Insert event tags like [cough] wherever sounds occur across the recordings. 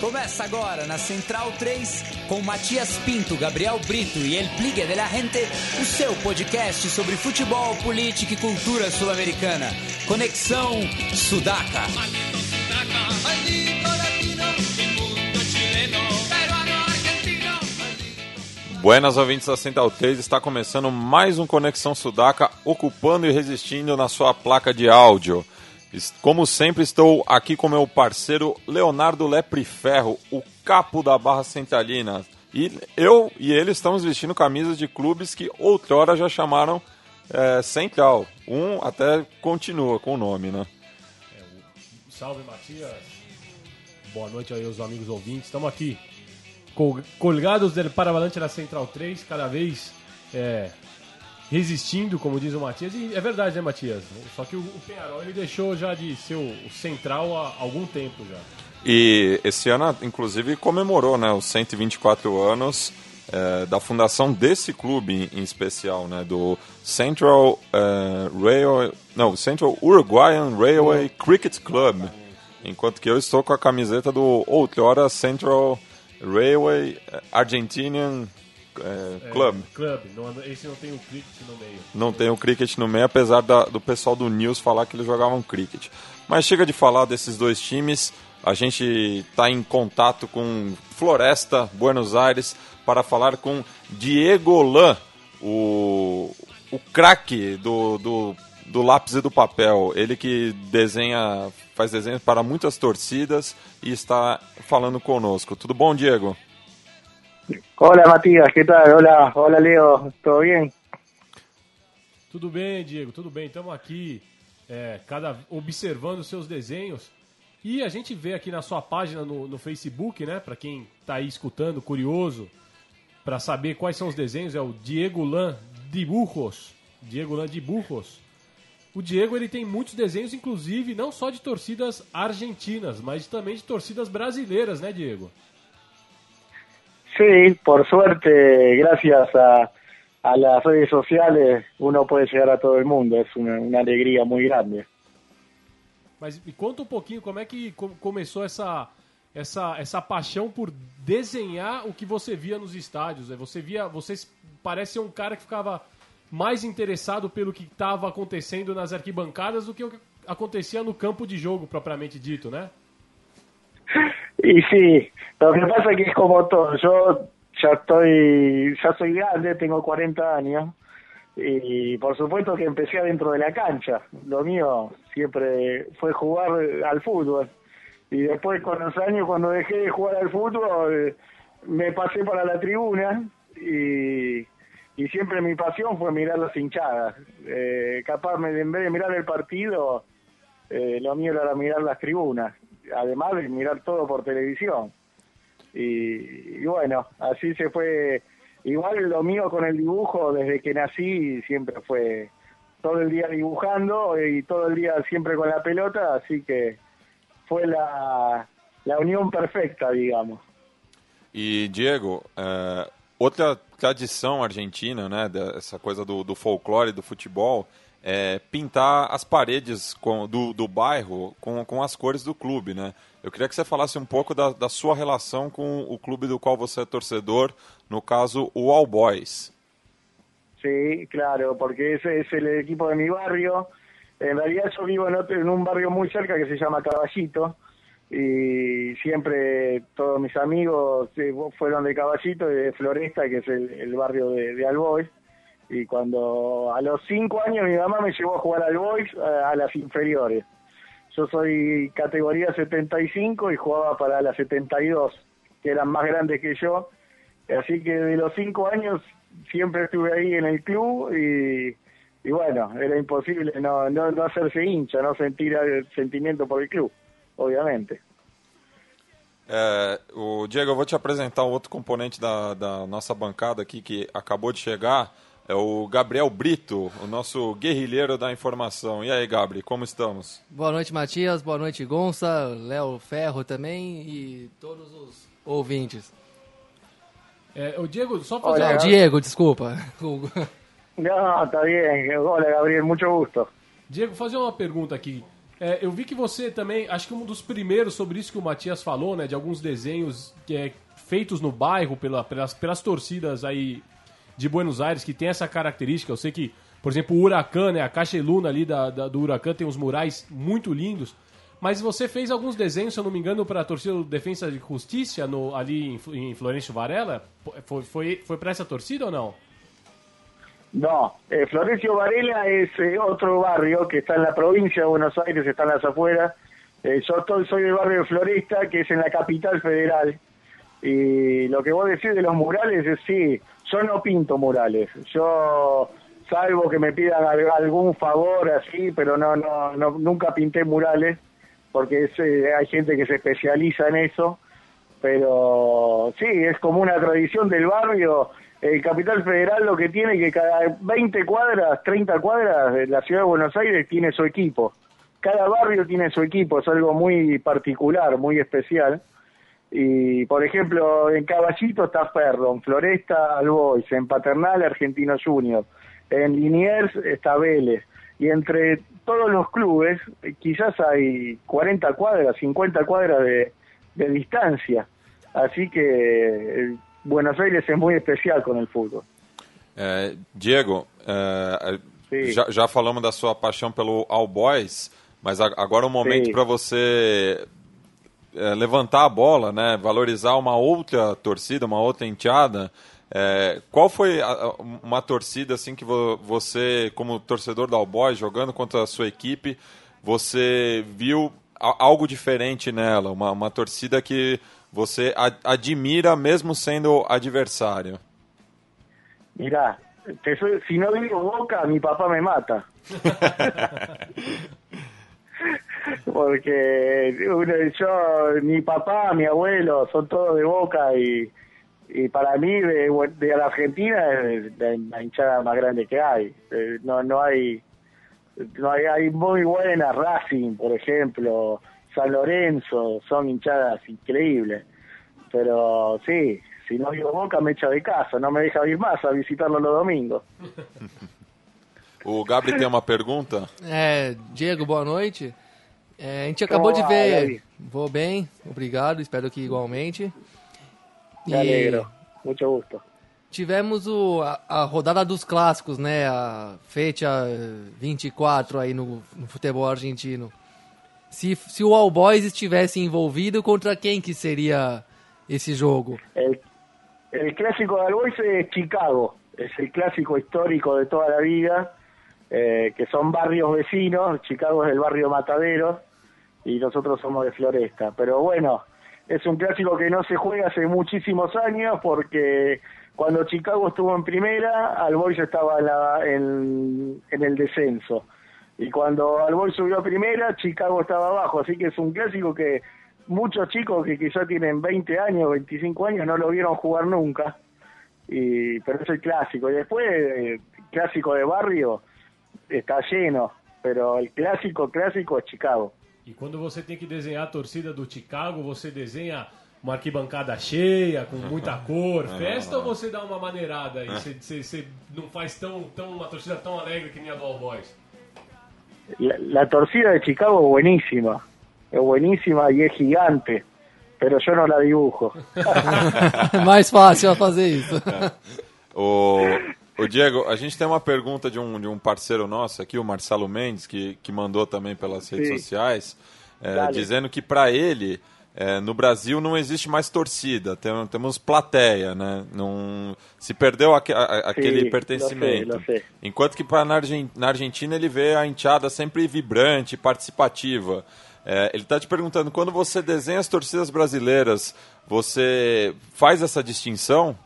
Começa agora na Central 3 com Matias Pinto, Gabriel Brito e El Pligue de la Gente, o seu podcast sobre futebol, política e cultura sul-americana. Conexão Sudaca. Buenas ouvintes da Central 3, está começando mais um Conexão Sudaca, ocupando e resistindo na sua placa de áudio. Como sempre, estou aqui com meu parceiro Leonardo Lepre Ferro, o capo da Barra Centralina. E eu e ele estamos vestindo camisas de clubes que outrora já chamaram é, Central. Um até continua com o nome, né? É, salve Matias, boa noite aí aos amigos ouvintes. Estamos aqui colgados del Paravalante na Central 3, cada vez é, resistindo, como diz o Matias. E é verdade, né, Matias? Só que o, o Penharol ele deixou já de ser o, o central há algum tempo já. E esse ano, inclusive, comemorou né, os 124 anos é, da fundação desse clube em, especial, né, do Central uh, Railway, não, Central Uruguayan Railway Cricket Club, enquanto que eu estou com a camiseta do outrora Central Railway Argentinian é, Club. É, club. Não, esse não tem o cricket no meio. Não tem o cricket no meio, apesar da, do pessoal do News falar que eles jogavam cricket. Mas chega de falar desses dois times. A gente está em contato com Floresta, Buenos Aires, para falar com Diego Lan, o, o craque do, do, do lápis e do papel. Ele que desenha, faz desenhos para muitas torcidas e está falando conosco. Tudo bom, Diego? Hola Matías, ¿qué tal? Hola, hola Leo, ¿todo bien? Tudo bem, Diego, tudo bem. Estamos aqui é, cada, observando seus desenhos. E a gente vê aqui na sua página no, no Facebook, né? Para quem está aí escutando, curioso, para saber quais são os desenhos, é o Diego Lan Dibujos. Diego Lan Dibujos. O Diego ele tem muitos desenhos, inclusive não só de torcidas argentinas, mas também de torcidas brasileiras, né, Diego? Sí, por suerte, gracias a, a las redes sociales, uno puede llegar a todo el mundo. Es una, una alegría muy grande. Mas me conta um pouquinho como é que começou essa, essa, essa paixão por desenhar o que você via nos estádios. Você via, você parece um cara que ficava mais interessado pelo que estava acontecendo nas arquibancadas do que o que acontecia no campo de jogo propriamente dito, né? [laughs] Y sí, lo que pasa es que es como todo. Yo ya estoy, ya soy grande, tengo 40 años y por supuesto que empecé adentro de la cancha. Lo mío siempre fue jugar al fútbol. Y después con los años, cuando dejé de jugar al fútbol, me pasé para la tribuna y, y siempre mi pasión fue mirar las hinchadas. Eh, capaz, en vez de mirar el partido, eh, lo mío era mirar las tribunas además de mirar todo por televisión. Y, bueno, así se fue. Igual lo mío con el dibujo, desde que nací, siempre fue todo el día dibujando y todo el día siempre con la pelota, así que fue la, la unión perfecta, digamos. E Diego, é, outra tradição argentina, né, dessa coisa do, do folclore do futebol, é, pintar as paredes com, do, do bairro com, com as cores do clube, né? Eu queria que você falasse um pouco da, da sua relação com o clube do qual você é torcedor, no caso, o All Boys. Sí, claro, porque ese es el equipo de mi barrio. En realidad yo vivo en, otro, en un barrio muy cerca que se llama Caballito y siempre todos mis amigos eh, fueron de Caballito de Floresta, que es el, el barrio de, de Albois y cuando a los cinco años mi mamá me llevó a jugar al boys a, las inferiores. Yo soy categoría 75 y jugaba para las 72, que eran más grandes que yo. Así que de los cinco años siempre estuve ahí en el club y, bueno, era imposible no, no, no hacerse hincha, no sentir el sentimiento por el club, obviamente. É, o Diego, eu vou te apresentar um componente da, da nossa bancada aqui que acabou de chegar. É o Gabriel Brito, o nosso guerrilheiro da informação. E aí, Gabriel, como estamos? Boa noite, Matias. Boa noite, Gonça, Léo Ferro também e todos os ouvintes. É, o Diego, só fazer... Olha, Diego, desculpa. Não, tá bem. Olha, Gabriel, muito gosto. Diego, fazer uma pergunta aqui. É, eu vi que você também, acho que um dos primeiros sobre isso que o Matias falou, né? De alguns desenhos que é, feitos no bairro pela, pelas, pelas torcidas aí de Buenos Aires que tem essa característica. Eu sei que, por exemplo, o Huracan, né? A Cacheluna ali da, da, do Huracan tem uns murais muito lindos. Mas você fez alguns desenhos, se eu não me engano, para a torcida do Defensa de Justiça no, ali em, em Florencio Varela. Foi, foi, foi para essa torcida ou não? No, eh, Florencio Varela es eh, otro barrio que está en la provincia de Buenos Aires, está en las afueras. Eh, yo estoy- soy del barrio de Floresta, que es en la capital federal. Y lo que vos decís de los murales es sí, yo no pinto murales. Yo, salvo que me pidan al- algún favor así, pero no, no, no nunca pinté murales, porque eh, hay gente que se especializa en eso pero sí, es como una tradición del barrio. El Capital Federal lo que tiene que cada 20 cuadras, 30 cuadras de la ciudad de Buenos Aires tiene su equipo. Cada barrio tiene su equipo, es algo muy particular, muy especial. Y, por ejemplo, en Caballito está Ferro, en Floresta Albois, en Paternal Argentino Junior, en Liniers está Vélez. Y entre todos los clubes, eh, quizás hay 40 cuadras, 50 cuadras de, de distancia. Así que eh, Buenos Aires es muy especial con el fútbol. É, Diego, é, Sim. já, já falamos da sua paixão pelo All Boys, mas a- agora é um momento para você é, levantar a bola, né? valorizar uma outra torcida, uma outra enteada. É, qual foi a- uma torcida assim que vo- você, como torcedor da All Boys, jogando contra a sua equipe, você viu a- algo diferente nela? Uma, uma torcida que você admira mesmo sendo adversário? Mirá, te soy- si no digo Boca, mi papá me mata. [laughs] Porque uno- yo, mi papá, mi abuelo, son todos de Boca y, y para mí de, de la Argentina es la, hinchada más grande que hay. Eh, No, no hay, no hay, hay muy buenas Racing, por ejemplo, San Lorenzo, son hinchadas increíbles. Pero sí, si no digo Boca me echa de casa, no me deja ir más a visitarlo los domingos. [laughs] O Gabri tem uma pergunta? É, Diego, boa noite. É, a gente acabou de ver. Gabi. Vou bem, obrigado, espero que igualmente. Me alegro, mucho gusto. tivemos o, a, a rodada dos clássicos, né? A fecha 24 aí no, no futebol argentino. Se, se o All Boys estivesse envolvido, contra quem que seria esse jogo? El, el clásico de Albois es Chicago, es el clásico histórico de toda la vida, eh, que son barrios vecinos, Chicago es el barrio Matadero y nosotros somos de Floresta. Pero bueno, es un clásico que no se juega hace muchísimos años porque cuando Chicago estuvo en primera, Albois estaba en, la- en- el descenso. Y cuando Albois subió a primera, Chicago estaba abajo. Así que es un clásico que muchos chicos que quizá tienen 20 años, 25 años, no lo vieron jugar nunca. Y, pero es el clásico. Y después, eh, clásico de barrio, está lleno. Pero el clásico, clásico es Chicago. E quando você tem que desenhar a torcida do Chicago, você desenha uma arquibancada cheia, com muita [laughs] cor, festa, ou você dá uma maneirada aí? Você, você- você não faz tão, tão uma torcida tão alegre que nem a do All Boys? La, la torcida de Chicago es buenísima. Es buenísima y es gigante. Pero yo no la dibujo. [laughs] É mais fácil fazer isso. [laughs] O, o Diego, a gente tem uma pergunta de um, de um parceiro nosso aqui, o Marcelo Mendes, que, que mandou também pelas redes Sim. sociais, é, dizendo que para ele, é, no Brasil não existe mais torcida, tem- temos plateia, né? Não, se perdeu aque- a- aquele Sim, pertencimento. lo sei, lo sei. Enquanto que pra, na, Argen- na Argentina ele vê a enteada sempre vibrante, participativa. É, ele está te perguntando, quando você desenha as torcidas brasileiras, você faz essa distinção?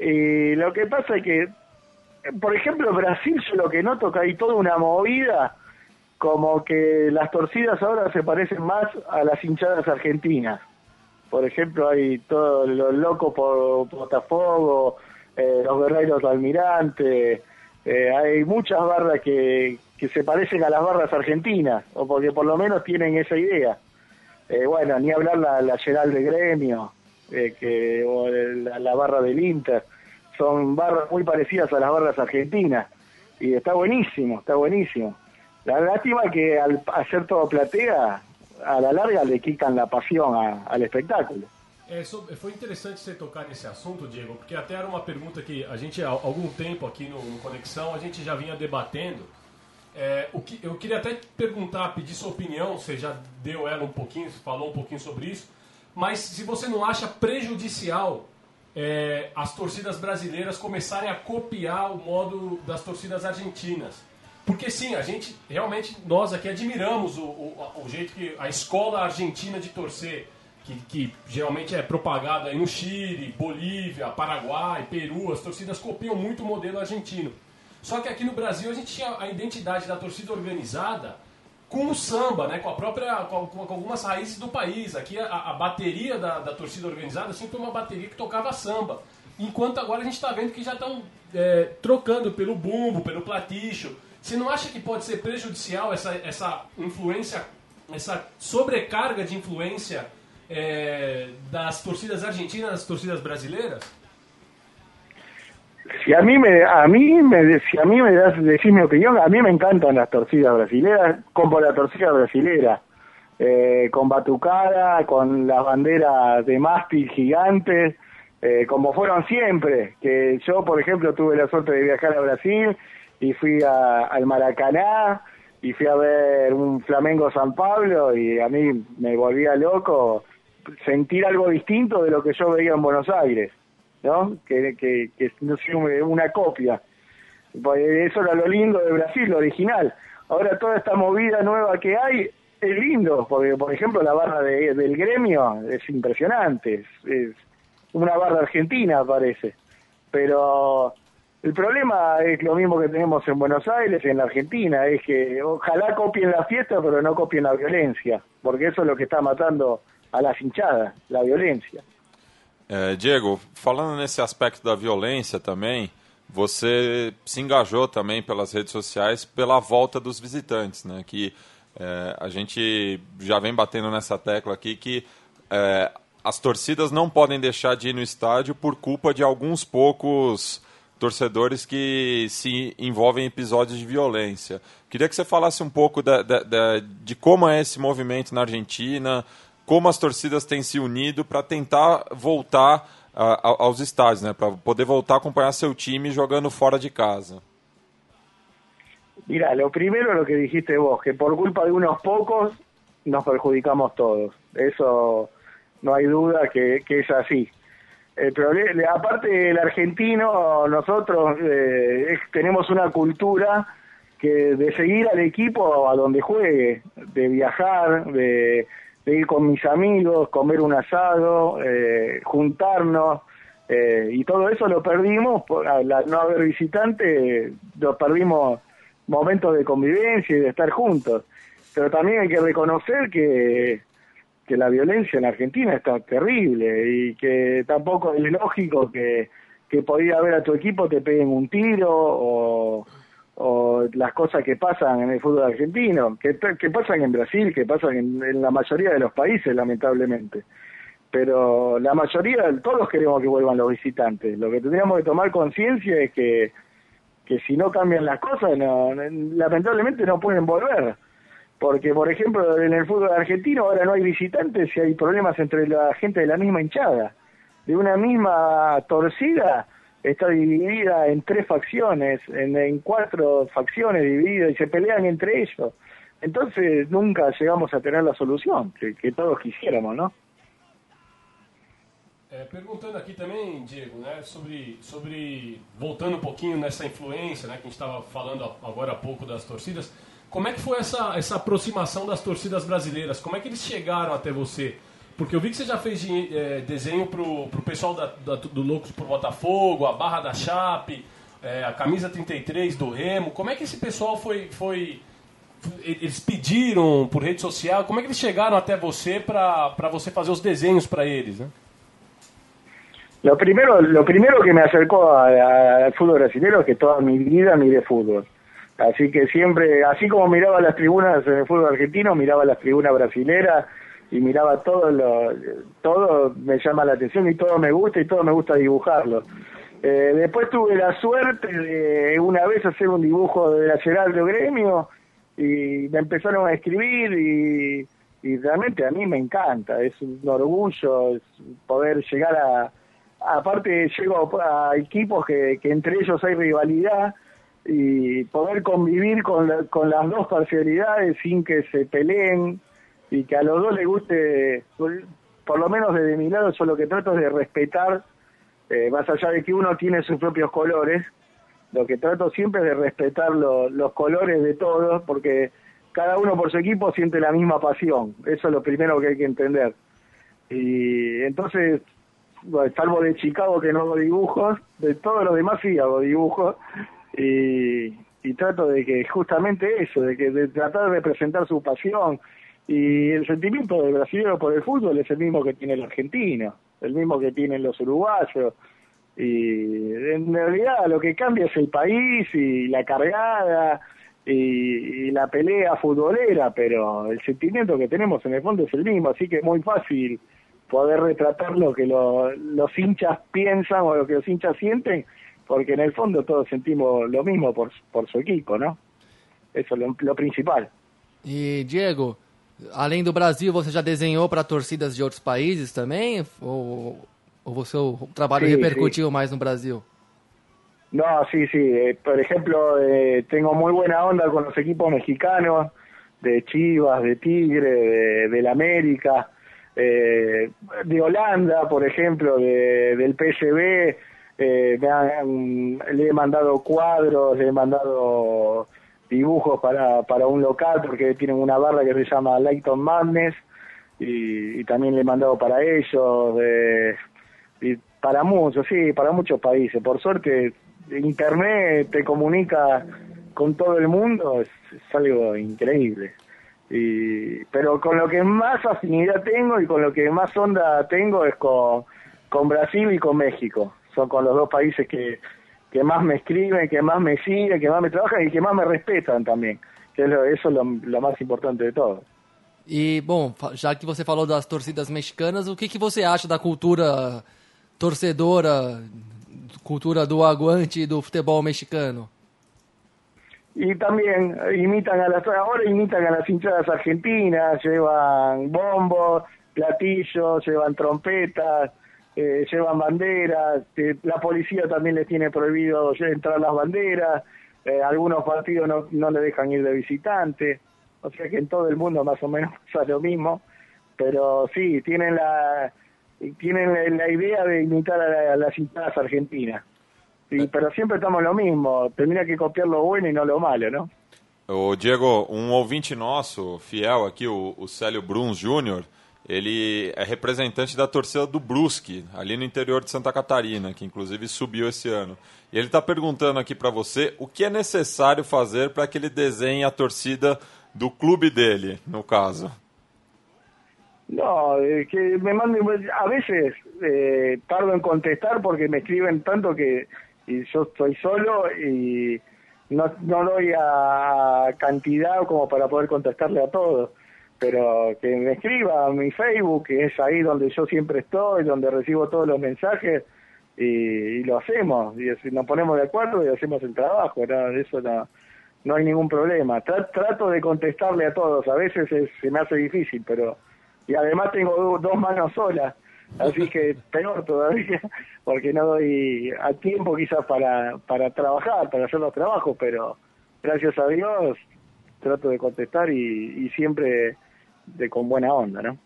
Y lo que pasa es que, por ejemplo, Brasil, yo lo que noto que hay toda una movida, como que las torcidas ahora se parecen más a las hinchadas argentinas. Por ejemplo, hay todos los locos por Botafogo, eh, los guerreros de Almirante, eh, hay muchas barras que, que se parecen a las barras argentinas, o porque por lo menos tienen esa idea. Eh, bueno, ni hablar la, la General de Gremio, eh, que, o la barra del Inter, son barras muy parecidas a las barras argentinas. Y está buenísimo, está buenísimo. La lástima que al hacer todo platea, a la larga le quitan la pasión a- al espectáculo. Foi interessante você tocar nesse assunto, Diego, porque até era uma pergunta que a gente, há algum tempo aqui no, no Conexão, a gente já vinha debatendo. É, o que, eu queria até perguntar, pedir sua opinião, você já deu ela um pouquinho, falou um pouquinho sobre isso, mas se você não acha prejudicial é, as torcidas brasileiras começarem a copiar o modo das torcidas argentinas. Porque sim, a gente realmente, nós aqui admiramos o, o, o jeito que a escola argentina de torcer, que, que geralmente é propagada no Chile, Bolívia, Paraguai, Peru, as torcidas copiam muito o modelo argentino. Só que aqui no Brasil a gente tinha a identidade da torcida organizada com o samba, né? com a própria, com, com algumas raízes do país. Aqui a, a bateria da, da torcida organizada sempre foi uma bateria que tocava samba. Enquanto agora a gente está vendo que já estão é, trocando pelo bumbo, pelo platicho. Você não acha que pode ser prejudicial essa, essa influência, essa sobrecarga de influência é, das torcidas argentinas nas torcidas brasileiras? Si a mí me, a mí me, si a mí me das decís mi opinión, a mí me encantan las torcidas brasileras, como la torcida brasilera, eh, con batucada, con las banderas de mástil gigantes, eh, como fueron siempre. Que yo, por ejemplo, tuve la suerte de viajar a Brasil y fui a- al Maracaná y fui a ver un Flamengo San Pablo y a mí me volvía loco sentir algo distinto de lo que yo veía en Buenos Aires. ¿No? Que, que, no sea una copia. Pues Eso era lo lindo de Brasil, lo original. Ahora toda esta movida nueva que hay es lindo, porque por ejemplo la barra de- del gremio es impresionante, es, es una barra argentina parece. Pero el problema es lo mismo que tenemos en Buenos Aires en la Argentina, es que ojalá copien la fiesta pero no copien la violencia, porque eso es lo que está matando a las hinchadas, la violencia. É, Diego, falando nesse aspecto da violência também, você se engajou também pelas redes sociais pela volta dos visitantes, né? Que é, a gente já vem batendo nessa tecla aqui que é, as torcidas não podem deixar de ir no estádio por culpa de alguns poucos torcedores que se envolvem em episódios de violência. Queria que você falasse um pouco de como é esse movimento na Argentina, como as torcidas têm se unido para tentar voltar ah, aos estádios, né? Para poder voltar a acompanhar seu time jogando fora de casa. Mira, lo primero lo que dijiste vos, que por culpa de unos pocos nos perjudicamos todos. Eso no hay duda que, que es así. El problema, aparte el argentino, nosotros eh, tenemos una cultura que de seguir al equipo a donde juegue, de viajar, de, de ir con mis amigos, comer un asado, eh, juntarnos, eh, y todo eso lo perdimos por al no haber visitante, lo perdimos momentos de convivencia y de estar juntos. Pero también hay que reconocer que, que la violencia en Argentina está terrible y que tampoco es lógico que, que podía ver a tu equipo te peguen un tiro o, o las cosas que pasan en el fútbol argentino, que, pasan en Brasil, que pasan en, en la mayoría de los países, lamentablemente. Pero la mayoría, todos queremos que vuelvan los visitantes. Lo que tendríamos que tomar conciencia es que, que si no cambian las cosas, no, lamentablemente no pueden volver. Porque, por ejemplo, en el fútbol argentino ahora no hay visitantes y hay problemas entre la gente de la misma hinchada. De una misma torcida está dividida en tres facciones, en, en cuatro facciones divididas y se pelean entre ellos. Entonces nunca llegamos a tener la solución que, que todos quisiéramos, ¿no? É, perguntando aqui também, Diego, né, sobre, sobre voltando um pouquinho nessa influência, né, que a gente estava falando agora há pouco das torcidas, como é que foi essa, essa aproximação das torcidas brasileiras? Como é que eles chegaram até você? Porque eu vi que você já fez é, desenho pro, pro pessoal da, da- do Loucos por Botafogo, a Barra da Chape, é, a camisa 33 do Remo. Como é que esse pessoal foi, foi eles pediram por rede social? Como é que eles chegaram até você para você fazer os desenhos para eles, né? Lo primero, lo primero que me acercó al fútbol brasileño es que toda mi vida miré fútbol. Así que siempre, así como miraba las tribunas en el fútbol argentino, miraba las tribunas brasileras y miraba todo lo, todo me llama la atención y todo me gusta y todo me gusta dibujarlo. Eh, después tuve la suerte de una vez hacer un dibujo de la Geraldo Gremio y me empezaron a escribir y, realmente a mí me encanta, es un orgullo poder llegar a, aparte llego a equipos que, que entre ellos hay rivalidad y poder convivir con, la- con las dos parcialidades sin que se peleen y que a los dos les guste, por, por lo menos desde mi lado yo lo que trato es de respetar, eh, más allá de que uno tiene sus propios colores, lo que trato siempre es de respetar lo- los colores de todos, porque cada uno por su equipo siente la misma pasión, eso es lo primero que hay que entender. Y entonces, salvo de Chicago que no hago dibujos, de todos los demás sí hago dibujos, y, y trato de que justamente eso, de que de tratar de representar su pasión, y el sentimiento del brasileño por el fútbol es el mismo que tiene el argentino, el mismo que tienen los uruguayos, y en realidad lo que cambia es el país y la cargada y, y la pelea futbolera, pero el sentimiento que tenemos en el fondo es el mismo, así que es muy fácil poder retratar lo que lo- los hinchas piensan o lo que los hinchas sienten, porque en el fondo todos sentimos lo mismo por, por su equipo, ¿no? Eso es lo, lo principal. E, Diego, além do Brasil, você já desenhou para torcidas de outros países também? Ou, ou o seu trabalho Sim, repercutiu mais no Brasil? No, sí, sí. eh, por ejemplo, eh, tengo muy buena onda con los equipos mexicanos, de Chivas, de Tigre, de, del América, eh, de Holanda, por ejemplo, de, del PSV. eh, me han- le he mandado cuadros, le he mandado dibujos para, para un local porque tienen una barra que se llama Lighton Madness y, también le he mandado para ellos. eh, y para muchos, sí, para muchos países. Por suerte, Internet te comunica con todo el mundo, es, es algo increíble. Y, pero con lo que más afinidad tengo y con lo que más onda tengo es con, con Brasil y con México. Son con los dos países que, que más me escriben, que más me siguen, que más me trabajan y que más me respetan también. Que eso es lo, lo más importante de todo. E, bom, já que você falou das torcidas mexicanas, o que, que você acha da cultura torcedora, cultura do aguante do futebol mexicano? Y también eh, imitan a las, ahora imitan a las hinchadas argentinas, llevan bombos, platillos, llevan trompetas, eh, llevan banderas, eh, la policía también les tiene prohibido entrar las banderas, eh, algunos partidos no, no le dejan ir de visitante, o sea que en todo el mundo más o menos [laughs] pasa lo mismo, pero sí, tienen la tienen la, la idea de imitar a, la- a las hinchadas argentinas. Sí, pero siempre estamos lo mismo, tendría que copiar lo bueno y no lo malo, ¿no? Ô, Diego, um ouvinte nosso, fiel aqui, o, o Célio Bruns Júnior, ele é representante da torcida do Brusque, ali no interior de Santa Catarina, que inclusive subiu esse ano. E ele está perguntando aqui para você o que é necessário fazer para que ele desenhe a torcida do clube dele, no caso. No, eh, que me manden, a veces eh, tardo en contestar porque me escriben tanto que y yo estoy solo y no, no doy a cantidad como para poder contestarle a todos. Pero que me escriba a mi Facebook, que es ahí donde yo siempre estoy, donde recibo todos los mensajes y, y lo hacemos. Y así nos ponemos de acuerdo y hacemos el trabajo. ¿no? Eso no, no hay ningún problema. Tra- trato de contestarle a todos. A veces es- se me hace difícil, pero y además tengo do- dos manos solas, así que [laughs] peor todavía, porque no doy a tiempo quizás para, para trabajar, para hacer los trabajos, pero gracias a Dios trato de contestar y, y siempre de con buena onda, ¿no?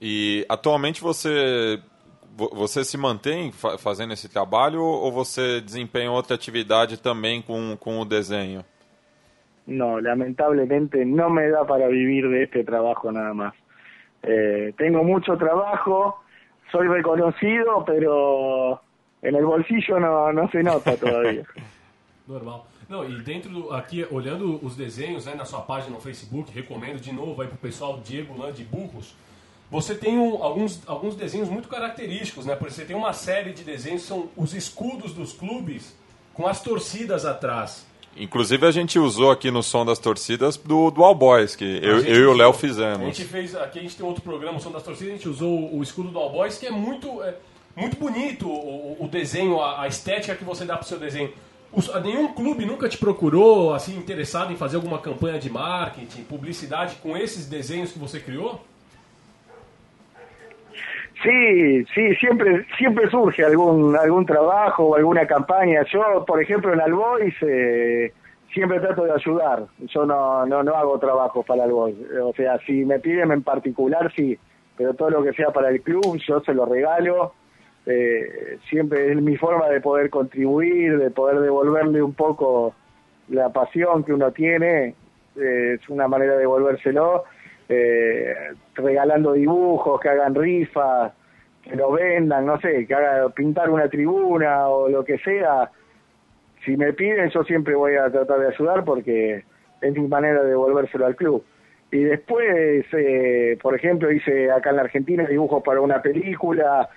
E atualmente você vo- você se mantém fa- fazendo esse trabalho ou você desempenha outra atividade também com, com o desenho? No, lamentablemente no me da para vivir de este trabajo nada más. Eh, tengo mucho trabajo, soy reconocido, pero en el bolsillo no, no se nota todavía. [laughs] Normal. Não, e dentro do, aqui, olhando os desenhos né, na sua página no Facebook, recomendo de novo aí pro pessoal Diego Lã de Burros. Você tem um- alguns, alguns desenhos muito característicos, né? Porque você tem uma série de desenhos que são os escudos dos clubes com as torcidas atrás. Inclusive a gente usou aqui no som das torcidas do, do All Boys, que eu, gente eu e o Léo usou- A fizemos. gente fez, aqui a gente tem outro programa, o Som das Torcidas, a gente usou o escudo do All Boys, que é muito, é, muito bonito o, o desenho, a, a estética que você dá pro seu desenho. Nenhum clube nunca te procurou, assim, interessado em fazer alguma campanha de marketing, publicidade com esses desenhos que você criou? Sí, sí, siempre siempre surge algún algún trabajo o alguna campaña. Yo, por ejemplo, en Albois eh, siempre trato de ayudar. Yo no, no no hago trabajos para Albois. O sea, si me piden en particular, sí. Pero todo lo que sea para el club, yo se lo regalo. Eh, siempre es mi forma de poder contribuir, de poder devolverle un poco la pasión que uno tiene. eh, es una manera de devolvérselo. eh, regalando dibujos, que hagan rifas, que lo vendan, no sé, que haga pintar una tribuna o lo que sea. Si me piden, yo siempre voy a tratar de ayudar porque es mi manera de devolvérselo al club. Y después, eh, por ejemplo, hice acá en la Argentina dibujos para una película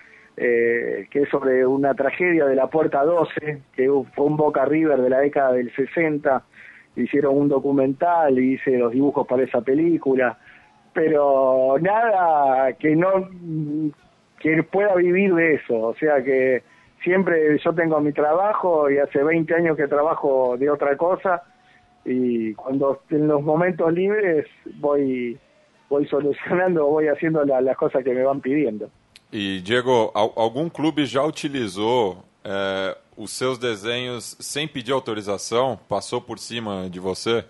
eh, que es sobre una tragedia de la Puerta 12, que fue un Boca River de la década del 60. Hicieron un documental y hice los dibujos para esa película pero nada que no que pueda vivir de eso, o sea que siempre yo tengo mi trabajo y hace 20 años que trabajo de otra cosa y cuando en los momentos libres voy voy solucionando, voy haciendo la- las cosas que me van pidiendo. E, Diego, al- algum clube já utilizou é, os seus desenhos sem pedir autorização? Passou por cima de você?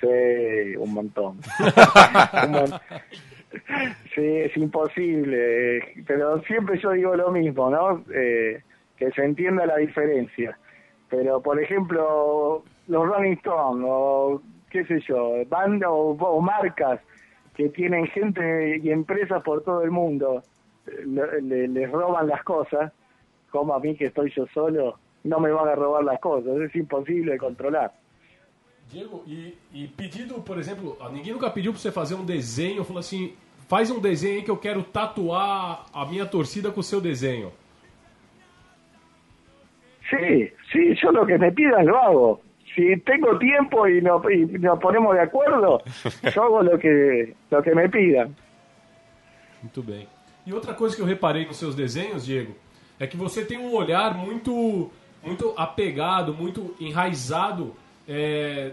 Sí, un montón. Un mon- Sí, es imposible, pero siempre yo digo lo mismo, ¿no? Eh, que se entienda la diferencia. Pero, por ejemplo, los Rolling Stones, o qué sé yo, bandas o, o marcas que tienen gente y empresas por todo el mundo, eh, le- le- les roban las cosas, como a mí que estoy yo solo, no me van a robar las cosas, es imposible de controlar. Diego, e, e pedido, por exemplo, ninguém nunca pediu pra você fazer um desenho, falou assim, faz um desenho que eu quero tatuar a minha torcida com o seu desenho. Sí, sí, yo lo que me pidan lo hago. Si tengo tiempo y, no, y nos ponemos de acuerdo, [laughs] yo hago lo que, lo que me pidan. Muito bem. E outra coisa que eu reparei nos seus desenhos, Diego, é que você tem um olhar muito, muito apegado, muito enraizado é,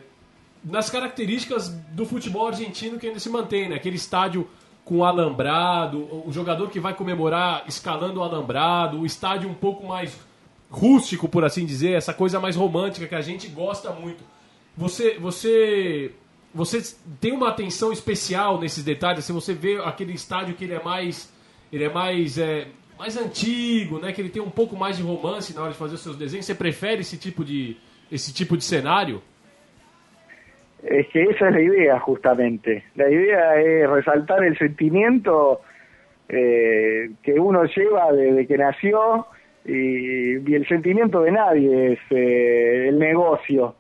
nas características do futebol argentino que ainda se mantém, né? Aquele estádio com alambrado, o jogador que vai comemorar escalando o alambrado, o estádio um pouco mais rústico, por assim dizer, essa coisa mais romântica que a gente gosta muito. Você, você, você tem uma atenção especial nesses detalhes. Se você vê aquele estádio que ele é mais, ele é mais, é, mais antigo, né? Que ele tem um pouco mais de romance na hora de fazer os seus desenhos. Você prefere esse tipo de, esse tipo de cenário? Es que esa es la idea, justamente. La idea es resaltar el sentimiento eh, que uno lleva desde que nació y, el sentimiento de nadie es eh, el negocio.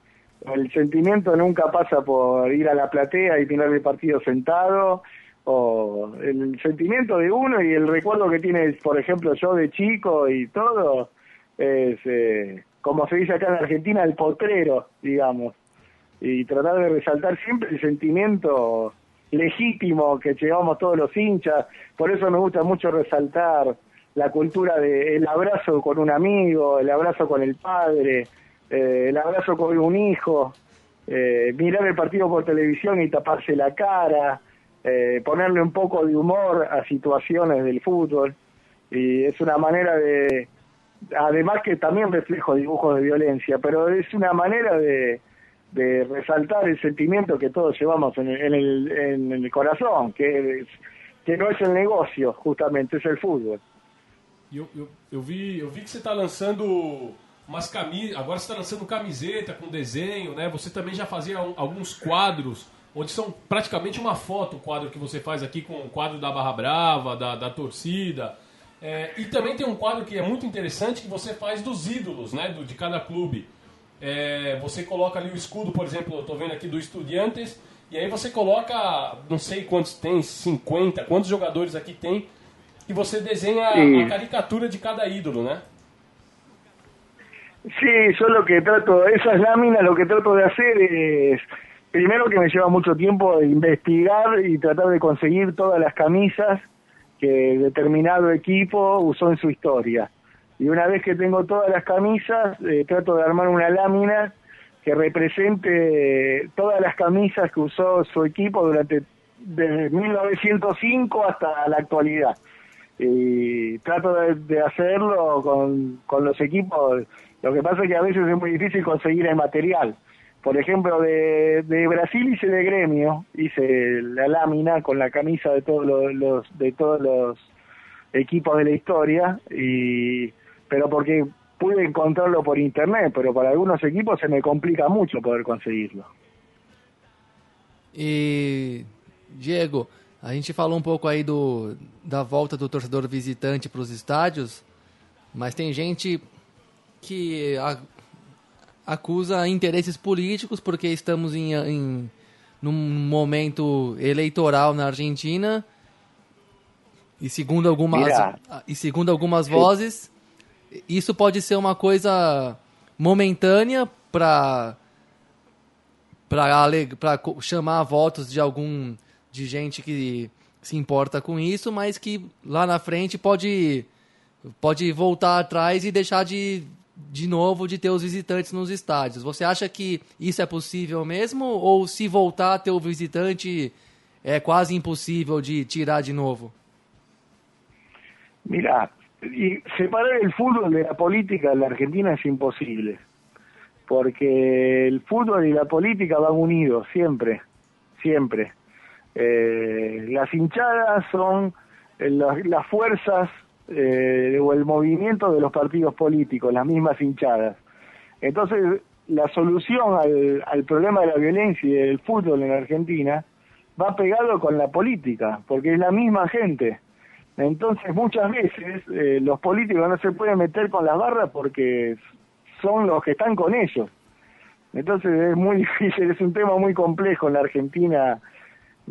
El sentimiento nunca pasa por ir a la platea y mirar el partido sentado, o el sentimiento de uno y el recuerdo que tiene, por ejemplo, yo de chico y todo, es, eh, como se dice acá en Argentina, el potrero, digamos y tratar de resaltar siempre el sentimiento legítimo que llevamos todos los hinchas. Por eso me gusta mucho resaltar la cultura del abrazo con un amigo, el abrazo con el padre, eh, el abrazo con un hijo, eh, mirar el partido por televisión y taparse la cara, eh, ponerle un poco de humor a situaciones del fútbol. Y es una manera de, además que también reflejo dibujos de violencia, pero es una manera de, de resaltar el sentimiento que todos llevamos en el, en el, en el corazón, que, que no es el negocio, justamente, es el fútbol. E eu, eu, eu, vi, eu vi que você está lançando umas camisas. Agora você está lançando camiseta com desenho, né? Você também já fazia alguns quadros, onde são praticamente uma foto o quadro que você faz aqui com o quadro da Barra Brava, da, da torcida. É, e também tem um quadro que é muito interessante que você faz dos ídolos, né? Do, de cada clube. É, você coloca ali o escudo, por exemplo, eu estou vendo aqui do Estudiantes, e aí você coloca, não sei quantos tem, 50, quantos jogadores aqui tem, e você desenha Sim. a caricatura de cada ídolo, né? Sí, yo lo que trato, esas láminas lo que trato de hacer es, primero que me lleva mucho tiempo investigar y tratar de conseguir todas las camisas que determinado equipo usó en su historia. Y Y una vez que tengo todas las camisas, eh, trato de armar una lámina que represente todas las camisas que usó su equipo durante desde 1905 hasta la actualidad. Y trato de, hacerlo con, con los equipos. Lo que pasa es que a veces es muy difícil conseguir el material. Por ejemplo, de, de Brasil hice de gremio, hice la lámina con la camisa de todos los, los- de todos los equipos de la historia, y pero porque pude encontrarlo por internet, pero para algunos equipos se me complica mucho poder conseguirlo. E, Diego, a gente falou um pouco aí do, da volta do torcedor visitante para os estádios, mas tem gente que a- acusa interesses políticos porque estamos em, em num momento eleitoral na Argentina e segundo algumas e segundo algumas vozes isso pode ser uma coisa momentânea para para chamar votos de algum de gente que se importa com isso, mas que lá na frente pode pode voltar atrás e deixar de de novo de ter os visitantes nos estádios. Você acha que isso é possível mesmo ou se voltar a ter o visitante é quase impossível de tirar de novo? Mira, separar el fútbol de la política en la Argentina es imposible, porque el fútbol y la política van unidos siempre, siempre. Eh, las hinchadas son eh, las, las fuerzas eh, o el movimiento de los partidos políticos, las mismas hinchadas. Entonces, la solución al, problema de la violencia y del fútbol en Argentina va pegado con la política, porque es la misma gente. Entonces muchas veces eh, los políticos no se pueden meter con las barras porque son los que están con ellos. Entonces es muy [laughs] difícil, es un tema muy complejo en la Argentina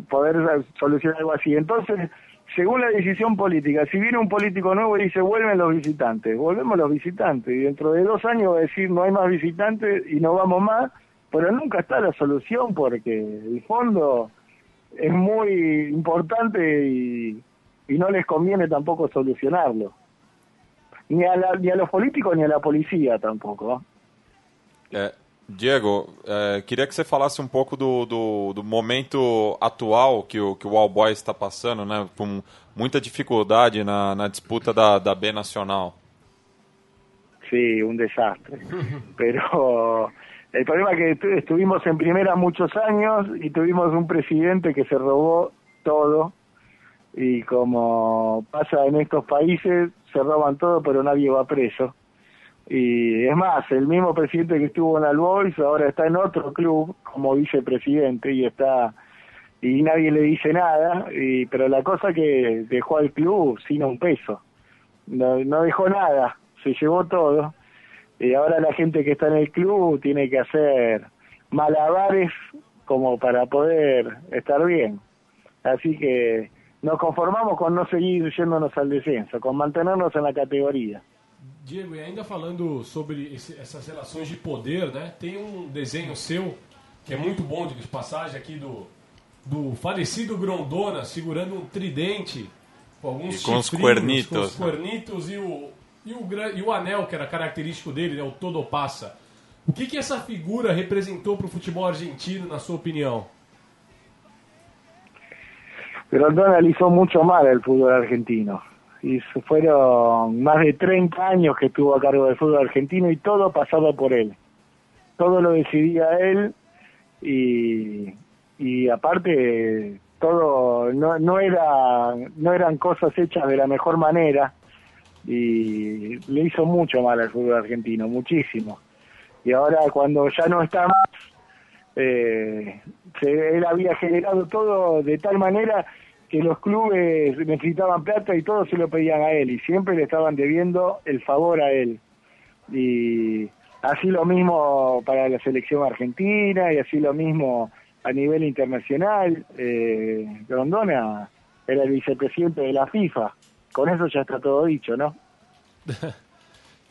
poder solucionar algo así. Entonces, según la decisión política, si viene un político nuevo y dice vuelven los visitantes, volvemos los visitantes y dentro de dos años va a decir no hay más visitantes y no vamos más, pero nunca está la solución porque el fondo es muy importante y, y no les conviene tampoco solucionarlo. Ni a, la- ni a los políticos ni a la policía tampoco. É, Diego, é, queria que você falasse um pouco do, do, do momento atual que o, que o All Boys está passando, né? Com muita dificuldade na, na disputa da, da B Nacional. Sí, un desastre. [laughs] Pero el problema es que estu- estuvimos en primera muchos años y tuvimos un presidente que se robó todo y como pasa en estos países, se roban todo pero nadie va preso. Y es más, el mismo presidente que estuvo en Albois ahora está en otro club como vicepresidente y está y nadie le dice nada, y, pero la cosa que dejó al club sin un peso no, no dejó nada, se llevó todo. Y ahora la gente que está en el club tiene que hacer malabares como para poder estar bien. Así que nos conformamos con no seguir yéndonos al descenso, con mantenernos en la categoría. Diego, e ainda falando sobre esse- essas relações de poder, né? Tem um desenho seu que é muito bom de passagem aqui do, do falecido Grondona segurando um tridente com alguns E com os cuernitos. com os cuernitos e o, e, o, e o anel que era característico dele, né? O todo passa. O que, que essa figura representou para o futebol argentino, na sua opinião? Grondona le hizo mucho mal al fútbol argentino. Y fueron más de 30 años que estuvo a cargo del fútbol argentino y todo pasaba por él. Todo lo decidía él y, y aparte todo no, no era no eran cosas hechas de la mejor manera y le hizo mucho mal al fútbol argentino, muchísimo. Y ahora cuando ya no está más eh, se- él había generado todo de tal manera que los clubes necesitaban plata y todos se lo pedían a él y siempre le estaban debiendo el favor a él. Y así lo mismo para la selección argentina y así lo mismo a nivel internacional. Eh, Grondona era el vicepresidente de la FIFA. Con eso ya está todo dicho, ¿no? [laughs]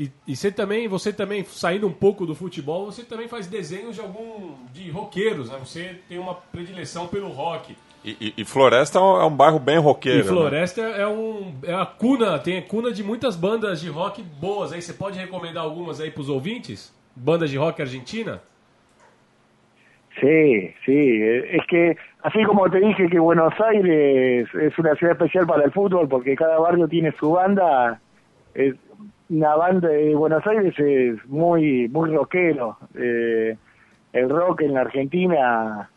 E, e você também, você também, saindo um pouco do futebol, você também faz desenhos de algum de roqueiros, né? Você tem uma predileção pelo rock. E, e- e Floresta é um, é um bairro bem roqueiro. E né? Floresta é um é a cuna, tem a cuna de muitas bandas de rock boas. Aí você pode recomendar algumas aí pros ouvintes? Bandas de rock argentina? Sí, sí, eh, es que así como te dije que Buenos Aires es una ciudad especial para el fútbol porque cada barrio tiene su banda, es una banda de Buenos Aires es muy muy rockero. Eh, el rock en la Argentina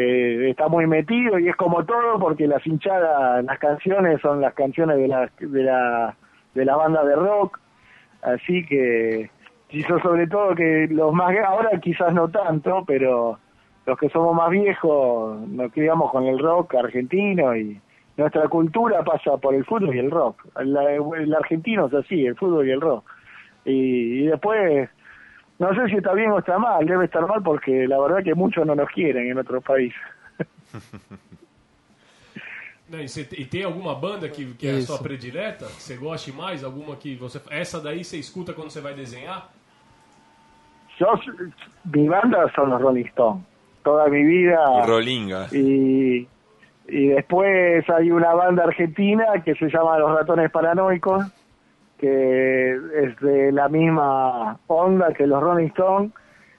eh, está muy metido y es como todo porque las hinchadas, las canciones son las canciones de la de la de la banda de rock, así que sobre todo que los más ahora quizás no tanto, pero los que somos más viejos nos criamos con el rock argentino y nuestra cultura pasa por el fútbol y el rock. La- el argentino es así, el fútbol y el rock. Y después, no sé si está bien o está mal, debe estar mal porque la verdad que muchos no nos quieren en otro país. [laughs] Não, E, você- e tem alguma banda que, que é a sua predileta? Que você goste mais? Alguma que você. Essa daí você escuta quando você vai desenhar? Yo, mi banda son los Rolling Stones. Toda mi vida Rolinga. y, y después hay una banda argentina que se llama Los Ratones Paranoicos, que es de la misma onda que los Rolling Stones,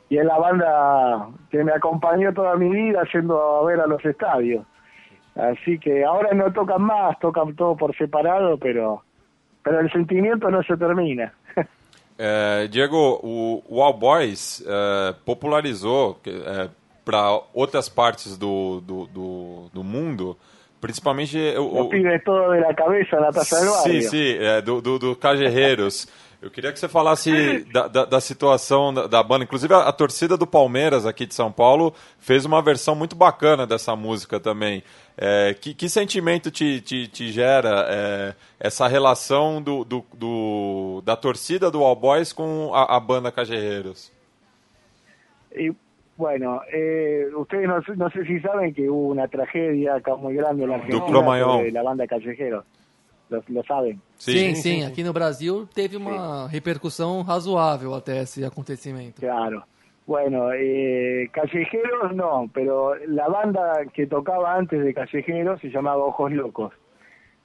y es la banda que me acompañó toda mi vida yendo a ver a los estadios. Así que ahora no tocan más, tocan todo por separado, pero, pero el sentimiento no se termina. É, [laughs] Diego, o, o Boys é, popularizou para outras partes do, do, do, do mundo, principalmente o, o- pibes todo de la cabeza en la taza del Sim, sim, é, do, do, do Cajerreiros. Eu queria que você falasse da, da, da situação da, da banda. Inclusive, a, a torcida do Palmeiras aqui de São Paulo fez uma versão muito bacana dessa música também. É, que, que sentimento te, te, te gera é, essa relação do, do, do- da torcida do All Boys com a, a banda Cajerreiros? Bueno, eh, ustedes no, sé- no sé si saben que hubo una tragedia acá muy grande en la Argentina sobre la banda Callejeros. Lo, lo saben. Sim, sim, Aqui no Brasil teve uma repercussão razoável até esse acontecimento. Claro. Bueno, eh, Callejeros no, pero la banda que tocaba antes de Callejeros se llamaba Ojos Locos.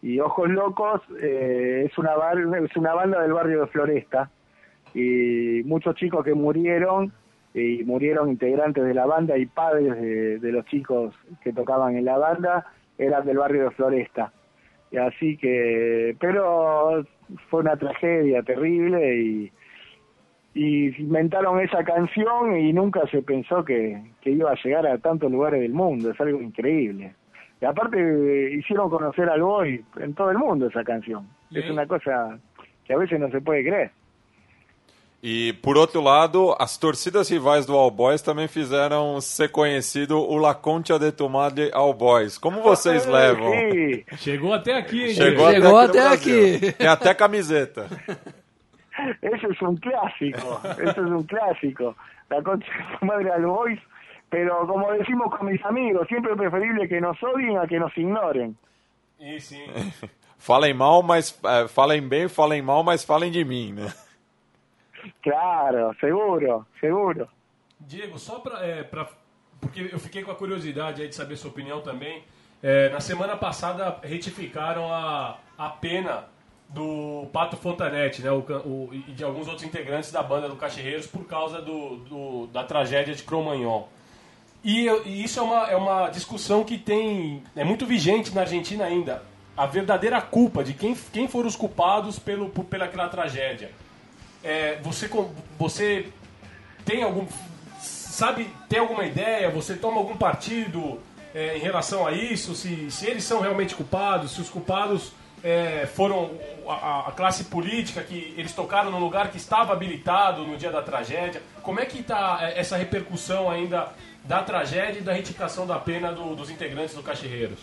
Y Ojos Locos eh, es, una bar- es una banda del barrio de Floresta. Y muchos chicos que murieron, y murieron integrantes de la banda y padres de, de los chicos que tocaban en la banda, eran del barrio de Floresta. Y así que, pero fue una tragedia terrible y, y inventaron esa canción y nunca se pensó que, que iba a llegar a tantos lugares del mundo, es algo increíble. Y aparte hicieron conocer al Boy en todo el mundo esa canción. ¿Y Es una cosa que a veces no se puede creer. E, por outro lado, as torcidas rivais do All Boys também fizeram ser conhecido o La Concha de Tomade All Boys. Como vocês levam? Chegou até aqui, hein? Chegou? Chegou até, até aqui, Brasil. aqui. Tem até camiseta. [laughs] eso es un clásico, eso es un clásico. La concha de tu madre al Boys, pero como decimos con mis amigos, siempre es preferible que nos odien a que nos ignoren. E [laughs] sim. Falem mal, mas é, falem bem, falem mal, mas falem de mim, né? Claro, seguro, seguro. Diego, só pra, é, pra- Porque eu fiquei com a curiosidade aí de saber sua opinião também. É, na semana passada retificaram a, a pena do Pato Fontanete, né? O, o- e de alguns outros integrantes da banda do Cachorreiros por causa do, do- da tragédia de Cromagnon. E, e isso é uma, é uma discussão que tem. é muito vigente na Argentina ainda. A verdadeira culpa de quem, quem foram os culpados pelo, por, pelaquela tragédia. É, você, você tem algum. Sabe, tem alguma ideia? Você toma algum partido é, em relação a isso? Se, se eles são realmente culpados, se os culpados é, foram a, a classe política, que eles tocaram num lugar que estava habilitado no dia da tragédia. Como é que está essa repercussão ainda da tragédia e da retificação da pena do- dos integrantes do Cachorreiros?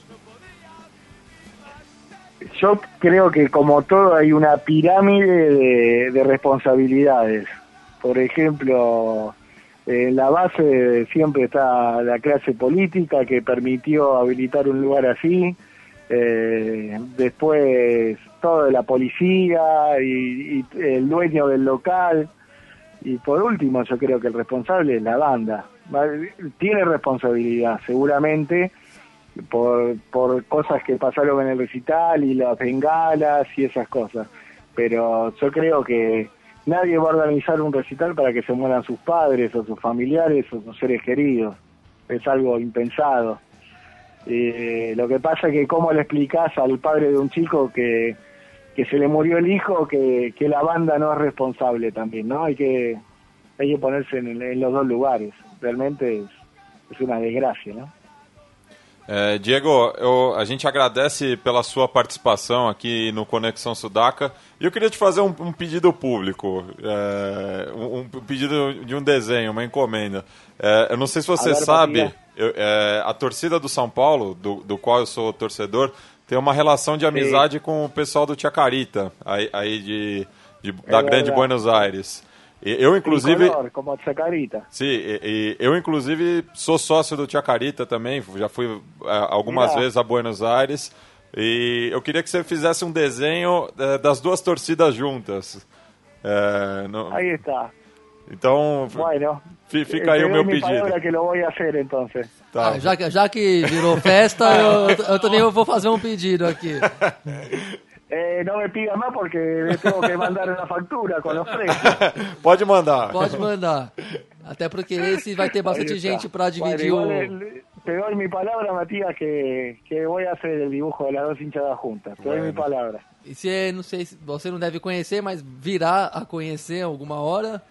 Yo creo que como todo hay una pirámide de, de responsabilidades. Por ejemplo, en la base siempre está la clase política que permitió habilitar un lugar así. Eh, después todo la policía y, y el dueño del local. Y por último, yo creo que el responsable es la banda. Tiene responsabilidad, seguramente, por, por cosas que pasaron en el recital y las bengalas y esas cosas. Pero yo creo que nadie va a organizar un recital para que se mueran sus padres o sus familiares o sus seres queridos. Es algo impensado. Eh, lo que pasa es que cómo le explicás al padre de un chico que, que se le murió el hijo, que, que la banda no es responsable también, ¿no? Hay que, hay que ponerse en, en los dos lugares. Realmente es, es una desgracia, ¿no? É, Diego, eu, a gente agradece pela sua participação aqui no Conexão Sudaca. E eu queria te fazer um, um pedido público, é, um, um pedido de um desenho, uma encomenda. É, eu não sei se você Agora, sabe, eu- é, a torcida do São Paulo, do, do qual eu sou torcedor, tem uma relação de amizade com o pessoal do Chacarita, aí, aí de, de- da É Grande verdade. Buenos Aires. Eu, inclusive. Como Chacarita. Sim, e, e eu inclusive sou sócio do Chacarita também, já fui é, algumas vezes a Buenos Aires. E eu queria que você fizesse um desenho é, das duas torcidas juntas. É, no- Ahí está. então, Bueno, fi- fica aí o meu pedido. que voy a hacer entonces. Tá. Ah, já, que- já que virou festa, eu, eu também vou fazer um pedido aqui. [laughs] Eh, no me pidas más porque le tengo que mandar una factura con los precios. [laughs] Pode mandar. Pode mandar. Até porque [laughs] esse vai ter bastante gente para dividir Bueno, o. Te doy mi palabra, Matías, que, que voy a hacer el dibujo de las dos hinchadas juntas. Te doy mi Bueno. palabra. E se, não sei se você não deve conhecer, mas virá a conhecer alguma hora.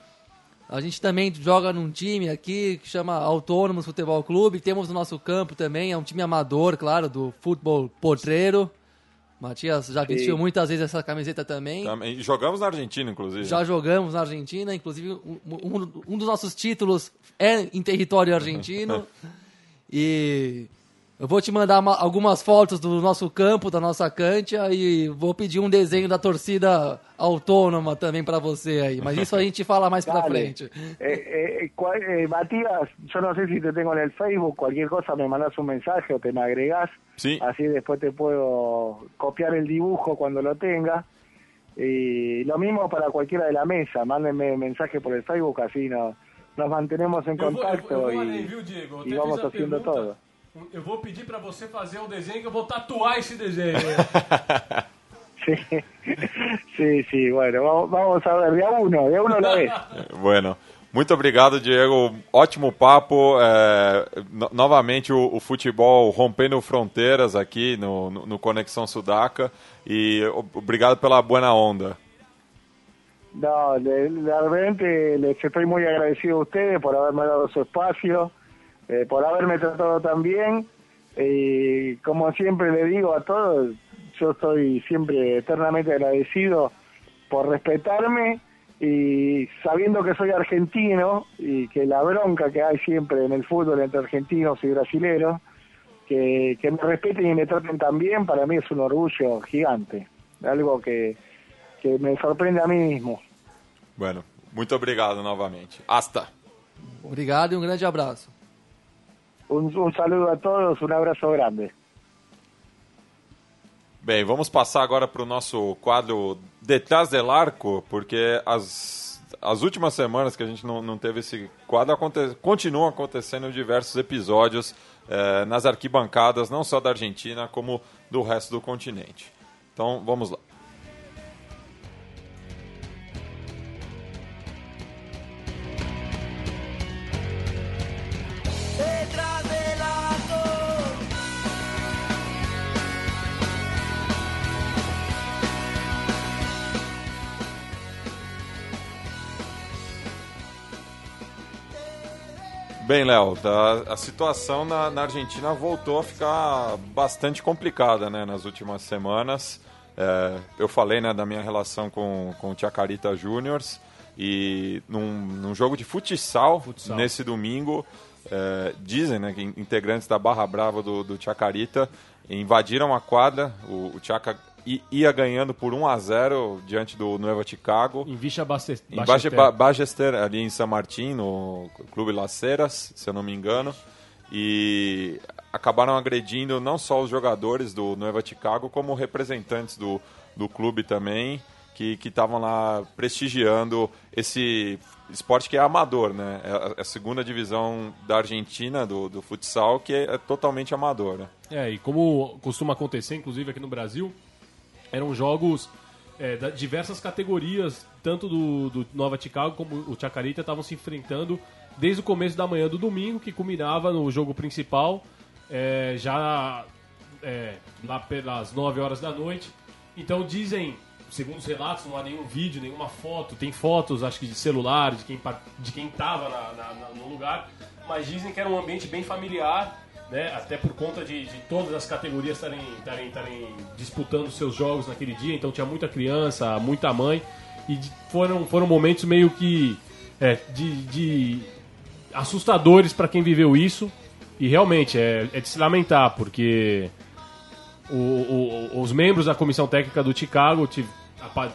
A gente também joga num time aqui que chama Autônomos Futebol Clube. Temos no nosso campo também, é um time amador, claro, do futebol potreiro. Matias já vestiu muitas vezes essa camiseta também. Também- Jogamos na Argentina, inclusive. Já jogamos na Argentina, inclusive um, um- um dos nossos títulos é em território argentino. [laughs] e eu vou te mandar uma- algumas fotos do nosso campo, da nossa cancha e vou pedir um desenho da torcida autônoma também para você aí. Mas isso a gente fala mais Dale. frente. Eh, eh, cual- eh, Matías, yo no sé si te tengo en el Facebook, cualquier cosa me mandas un mensaje o te me agregás, Sí. así después te puedo copiar el dibujo cuando lo tenga. Y lo mismo para cualquiera de la mesa, mándenme mensaje por el Facebook, no, nos mantenemos Eu eu, eu? Eu y até vamos pergunta. todo. Eu vou pedir pra você fazer um desenho que eu vou tatuar esse desenho. Sí, sí, sí, bueno, vamos, a ver, de a uno, de a uno a la vez. [laughs] Bueno, muito obrigado, Diego. Ótimo papo. É, no- novamente o, o futebol rompendo fronteiras aqui no, no, no Conexão Sudaca. E obrigado pela buena onda. No, le- realmente les estoy muy agradecido a ustedes por haberme dado su espacio, eh, por haberme tratado tan bien. Y como siempre le digo a todos, yo estoy siempre eternamente agradecido por respetarme y sabiendo que soy argentino y que la bronca que hay siempre en el fútbol entre argentinos y brasileros, que, que me respeten y me traten tan bien, para mí es un orgullo gigante, algo que, que me sorprende a mí mismo. Bueno, muito obrigado novamente. Hasta. Obrigado e um grande abraço. Un, un saludo a todos, un abrazo grande. Bem, vamos passar agora para o nosso quadro Detrás del Arco, porque as, as últimas semanas que a gente não, não teve esse quadro aconte, continuam acontecendo diversos episódios eh, nas arquibancadas, não só da Argentina, como do resto do continente. Então, vamos lá. Bem, Léo, a, a situação na, na Argentina voltou a ficar bastante complicada né, nas últimas semanas. É, eu falei né, da minha relação com, com o Chacarita Juniors e num, num jogo de futsal, Futsal. nesse domingo, é, dizem né, que integrantes da Barra Brava do, do Chacarita invadiram a quadra, o, o Chaca ia ganhando por 1 a 0 diante do Nueva Chicago. Em Vicha Em ali em San Martín, no Clube Laceras, se eu não me engano. E acabaram agredindo não só os jogadores do Nueva Chicago, como representantes do, do clube também. que estavam lá prestigiando esse esporte que é amador, né? É a, a segunda divisão da Argentina do, do futsal que é, é totalmente amador. Né? É, e como costuma acontecer, inclusive aqui no Brasil, eram jogos é, da diversas categorias, tanto do, do Nova Chicago como o Chacarita estavam se enfrentando desde o começo da manhã do domingo, que culminava no jogo principal, é, já é, lá pelas 9 horas da noite. Então dizem, segundo os relatos, não há nenhum vídeo, nenhuma foto, tem fotos, acho que de celular, de quem de quem estava na, na, no lugar, mas dizem que era um ambiente bem familiar, né, até por conta de, de todas as categorias estarem disputando seus jogos naquele dia, então tinha muita criança, muita mãe, e foram, foram momentos meio que é, de, de assustadores para quem viveu isso, e realmente é, é de se lamentar, porque o, o, os membros da comissão técnica do Chicago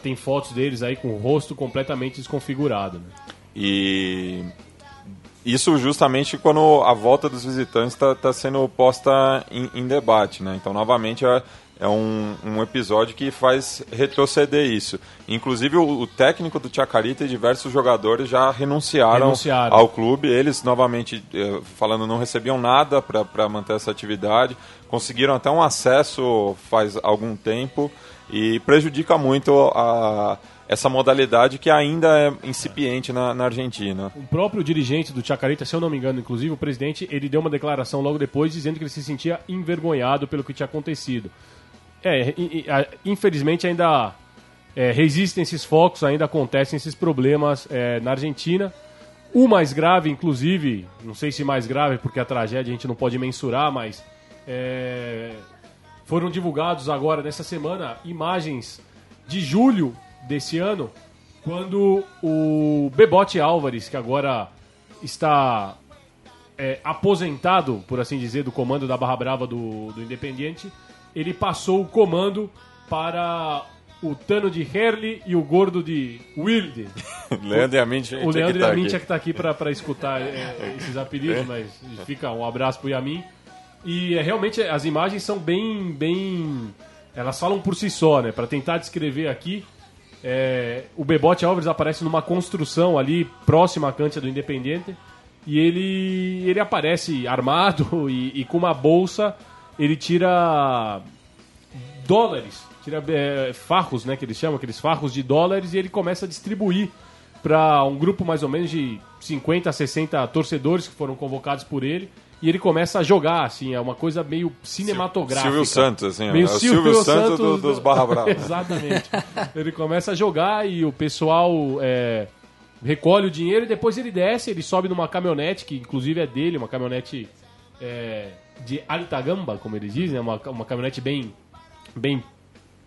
tem fotos deles aí com o rosto completamente desconfigurado. Né? E isso justamente quando a volta dos visitantes está tá sendo posta em, em, debate, né? Então, novamente, é, é um, um, episódio que faz retroceder isso. Inclusive, o, o, técnico do Chacarita e diversos jogadores já renunciaram, renunciaram. ao clube. Eles, novamente, eh, falando, não recebiam nada para manter essa atividade. Conseguiram até um acesso faz algum tempo e prejudica muito a essa modalidade que ainda é incipiente na, na, Argentina. O próprio dirigente do Chacarita, se eu não me engano, inclusive o presidente, ele deu uma declaração logo depois dizendo que ele se sentia envergonhado pelo que tinha acontecido. É, infelizmente ainda é, resistem esses focos, ainda acontecem esses problemas é, na Argentina. O mais grave, inclusive, não sei se mais grave porque a tragédia a gente não pode mensurar, mas é, foram divulgados agora nessa semana imagens de julho desse ano, quando o Bebote Álvares, que agora está é, aposentado, por assim dizer, do comando da Barra Brava do, do Independiente, ele passou o comando para o Tano de Herli e o Gordo de Wilde. [laughs] Leandro Yamin O Leandro tá Yamin tinha que estar tá aqui para escutar é, esses apelidos, é. mas fica um abraço pro Yamin. E é, realmente as imagens são bem, bem... Elas falam por si só, né? Para tentar descrever aqui, é, o Bebote Alves aparece numa construção ali próxima à cancha do Independiente e ele, ele aparece armado [laughs] e, e com uma bolsa ele tira dólares, tira é, farros, né, que eles chamam, aqueles farros de dólares e ele começa a distribuir para um grupo mais ou menos de 50 a 60 torcedores que foram convocados por ele e ele começa a jogar, assim, é uma coisa meio cinematográfica. Silvio Santos, assim, meio é Silvio, Silvio Santos, Santos do, dos Barra [laughs] Brava. Exatamente. ele começa a jogar e o pessoal é, recolhe o dinheiro e depois ele desce, ele sobe numa caminhonete, que inclusive é dele, uma caminhonete é, de alta gamba, como eles dizem, uma, uma caminhonete bem, bem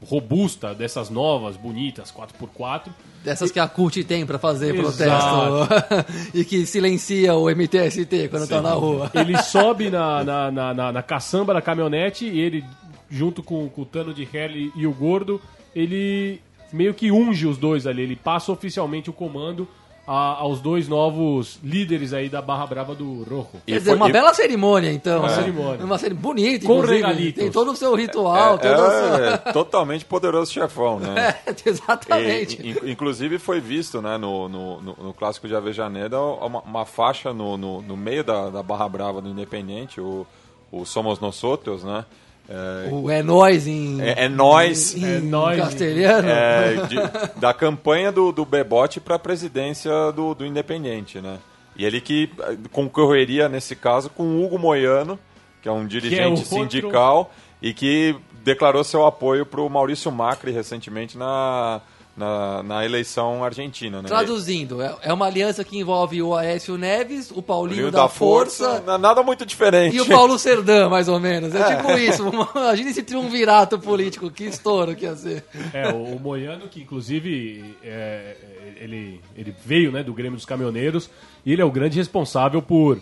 robusta, dessas novas, bonitas, 4x4. Dessas e... que a CUT tem para fazer Exato. protesto [laughs] e que silencia o MTST quando Sim. tá na rua. Ele [laughs] sobe na, na, na, na, na caçamba da caminhonete e ele, junto com, com o Tano de Heli e o Gordo, ele meio que unge os dois ali, ele passa oficialmente o comando a, aos dois novos líderes aí da Barra Brava do Rojo. Quer dizer, uma e... bela cerimônia, então. Uma é. cerimônia. Uma cerimônia bonita, Com regalitos. Tem todo o seu ritual. É, é, seu... é totalmente poderoso chefão, né? [laughs] É, exatamente. E, inclusive foi visto, né, no, no, no, no clássico de Avejaneda, uma, uma faixa no, no, no, meio da, da Barra Brava do Independente, o, o Somos Nosotros, né? É, o É Nós em, é, é nós, em, é nós castelhano. É, de, da campanha do, do Bebote para a presidência do, do Independente, né? E ele que concorreria, nesse caso, com o Hugo Moiano, que é um dirigente é sindical, e que declarou seu apoio para o Maurício Macri recentemente na, na, na eleição argentina. Né? Traduzindo, é, é uma aliança que envolve o Aécio Neves, o Paulinho da, da, Força, Força, Nada muito diferente. E o Paulo Serdã, mais ou menos. É, é. tipo isso. Imagina esse triunvirato político, que estouro que ia ser. É, o, o Moiano, que inclusive é, ele, ele veio né, do Grêmio dos Caminhoneiros, e ele é o grande responsável por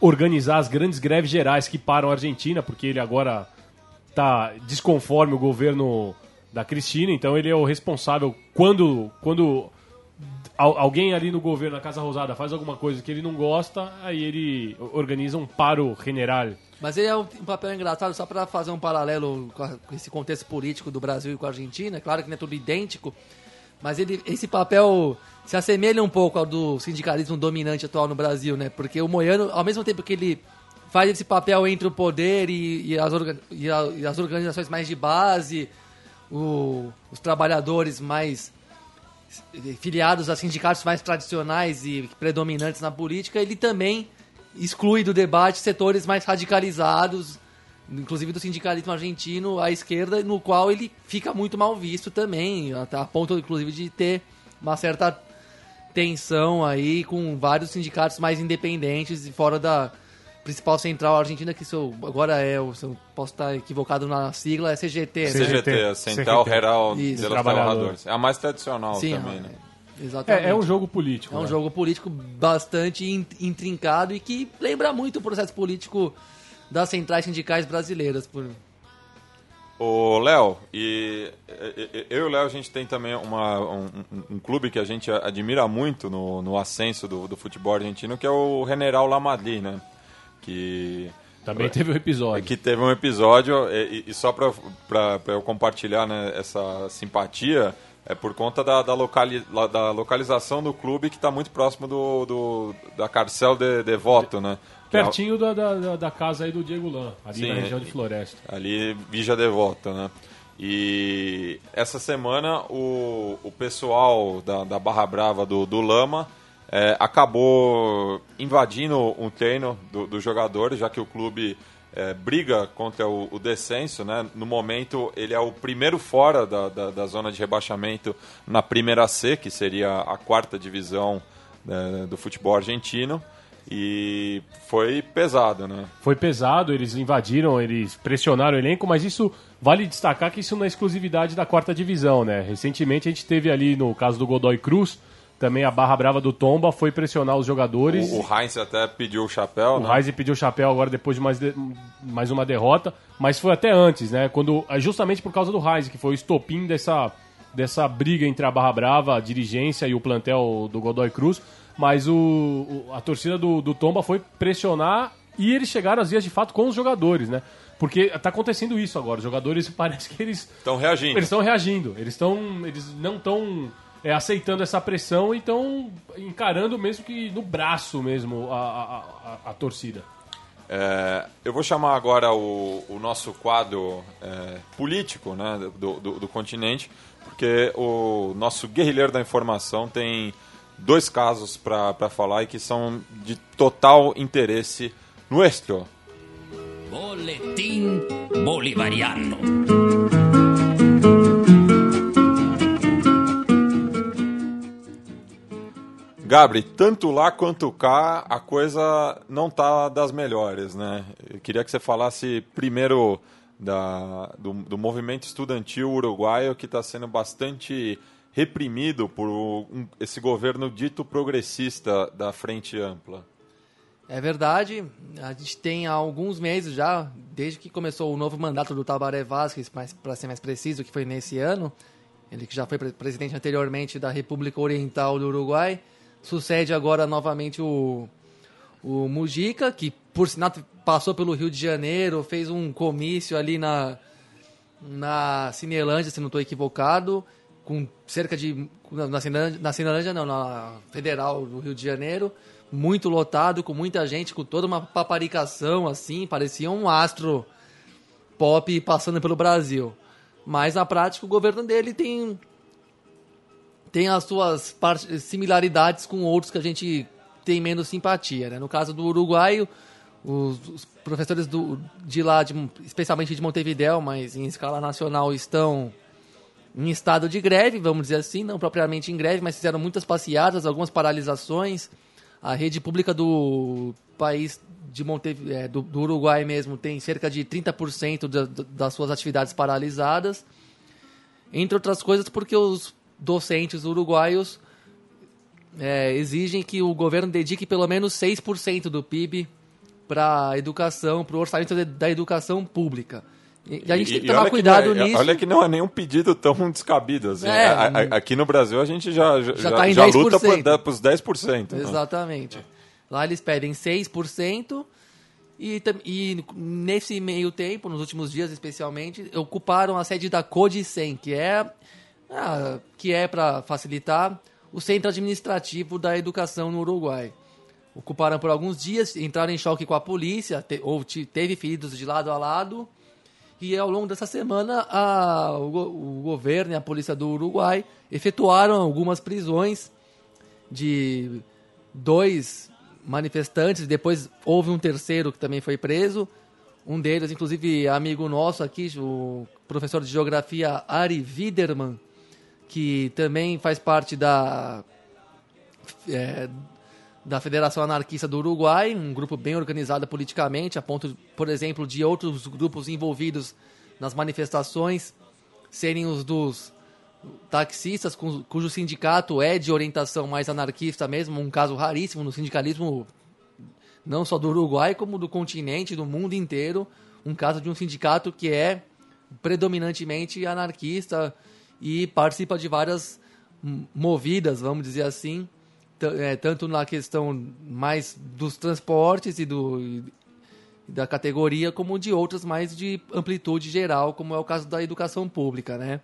organizar as grandes greves gerais que param a Argentina, porque ele agora está desconforme o governo da Cristina, então ele é o responsável quando quando alguém ali no governo, na Casa Rosada, faz alguma coisa que ele não gosta, aí ele organiza um paro general. Mas ele é um, papel engraçado, só para fazer um paralelo com, a, com, esse contexto político do Brasil e com a Argentina, claro que não é tudo idêntico, Mas ele, esse papel se assemelha um pouco ao do sindicalismo dominante atual no Brasil, né? Porque o Moiano, ao mesmo tempo que ele faz esse papel entre o poder e, e, as, orga, e, a, e as, organizações mais de base, o, os trabalhadores mais filiados a sindicatos mais tradicionais e predominantes na política, ele também exclui do debate setores mais radicalizados, inclusive do sindicalismo argentino à esquerda, no qual ele fica muito mal visto também, a ponto inclusive de ter uma certa tensão aí com vários sindicatos mais independentes e fora da principal central argentina, que isso agora é, eu posso estar equivocado na sigla, é CGT. CGT, né? CGT Central CGT. Geral dos Trabalhadores. É a mais tradicional Sim, também, é, né? Exatamente. É, é, um jogo político. É um né? jogo político bastante intrincado e que lembra muito o processo político das centrais sindicais brasileiras. Por... O Léo, e eu e o Léo, a gente tem também uma, um, um, clube que a gente admira muito no, no ascenso do, do futebol argentino, que é o General La Madrid, né? Que também teve um episódio. Que teve um episódio, e, e só para eu compartilhar né, essa simpatia, é por conta da, da, locali, da localização do clube que está muito próximo do, do, da Carcel de, de Voto, né? Pertinho da, da, da, casa aí do Diego Lan, ali Sim, na região de Floresta. Ali, Vija Devoto, né? E essa semana o, o pessoal da, da Barra Brava do, do Lama é, acabou invadindo um treino dos do jogadores, já que o clube é, briga contra o, o, descenso. Né? No momento, ele é o primeiro fora da, da, da, zona de rebaixamento na primeira C, que seria a quarta divisão né, do futebol argentino. E foi pesado, né? Foi pesado, eles invadiram, eles pressionaram o elenco, mas isso vale destacar que isso não é exclusividade da quarta divisão, né? Recentemente a gente teve ali no caso do Godoy Cruz, também a barra brava do Tomba foi pressionar os jogadores. O, o Heinz até pediu o chapéu, o né? O Heinz pediu o chapéu agora depois de mais, de, mais uma derrota, mas foi até antes, né? Quando, justamente por causa do Heinz, que foi o estopim dessa, dessa briga entre a barra brava, a dirigência e o plantel do Godoy Cruz mas o, o a torcida do, do Tomba foi pressionar e eles chegaram às vias de fato com os jogadores, né? Porque tá acontecendo isso agora. Os jogadores [laughs] parece que eles estão reagindo. Eles estão reagindo. Eles estão, eles não estão é, aceitando essa pressão e estão encarando mesmo que no braço mesmo a, a, a, a torcida. É, eu vou chamar agora o, o nosso quadro é, político né, do, do, do continente, porque o nosso guerrilheiro da informação tem dois casos para falar e que são de total interesse nuestro. Boletim Bolivariano. Gabri, tanto lá quanto cá, a coisa não tá das melhores, né? Eu queria que você falasse primeiro da, do, do movimento estudantil uruguaio que está sendo bastante reprimido por um, esse governo dito progressista da Frente Ampla. É verdade, a gente tem há alguns meses já, desde que começou o novo mandato do Tabaré Vázquez, para ser mais preciso, que foi nesse ano, ele que já foi presidente anteriormente da República Oriental do Uruguai, sucede agora novamente o, o Mujica, que por sinal passou pelo Rio de Janeiro, fez um comício ali na, na Cinelândia, se não estou equivocado, com cerca de. Na Cinelândia, na Cinelândia, não, na Federal do Rio de Janeiro, muito lotado, com muita gente, com toda uma paparicação assim, parecia um astro pop passando pelo Brasil. Mas na prática o governo dele tem tem as suas similaridades com outros que a gente tem menos simpatia. Né? No caso do Uruguai, os, os professores do, de lá, de, especialmente de Montevideo, mas em escala nacional, estão em estado de greve, vamos dizer assim, não propriamente em greve, mas fizeram muitas passeadas, algumas paralisações. A rede pública do país de Monte, é, do, do, Uruguai mesmo tem cerca de 30% da, das suas atividades paralisadas. Entre outras coisas, porque os docentes uruguaios é, exigem que o governo dedique pelo menos 6% do PIB para a educação, para o orçamento da educação pública. E a gente e, tem que tomar cuidado que é, nisso. Olha que não é nenhum pedido tão descabido. Assim. É, a, a, aqui no Brasil a gente já, já, já, tá já luta para os 10%. Né? Exatamente. Lá eles pedem 6%. E, e nesse meio tempo, nos últimos dias especialmente, ocuparam a sede da Codicem, que é ah, que é para facilitar o centro administrativo da educação no Uruguai. Ocuparam por alguns dias, entraram em choque com a polícia, te, ou te, teve feridos de lado a lado. E ao longo dessa semana, a, o, o governo e a polícia do Uruguai efetuaram algumas prisões de dois manifestantes. Depois houve um terceiro que também foi preso. Um deles, inclusive, amigo nosso aqui, o professor de geografia Ari Widerman, que também faz parte da, é, da Federação Anarquista do Uruguai, um grupo bem organizado politicamente, a ponto, por exemplo, de outros grupos envolvidos nas manifestações serem os dos taxistas, cujo sindicato é de orientação mais anarquista mesmo, um caso raríssimo no sindicalismo não só do Uruguai, como do continente, do mundo inteiro, um caso de um sindicato que é predominantemente anarquista, e participa de várias movidas, vamos dizer assim, é, tanto na questão mais dos transportes e, do, e da categoria, como de outras mais de amplitude geral, como é o caso da educação pública, né?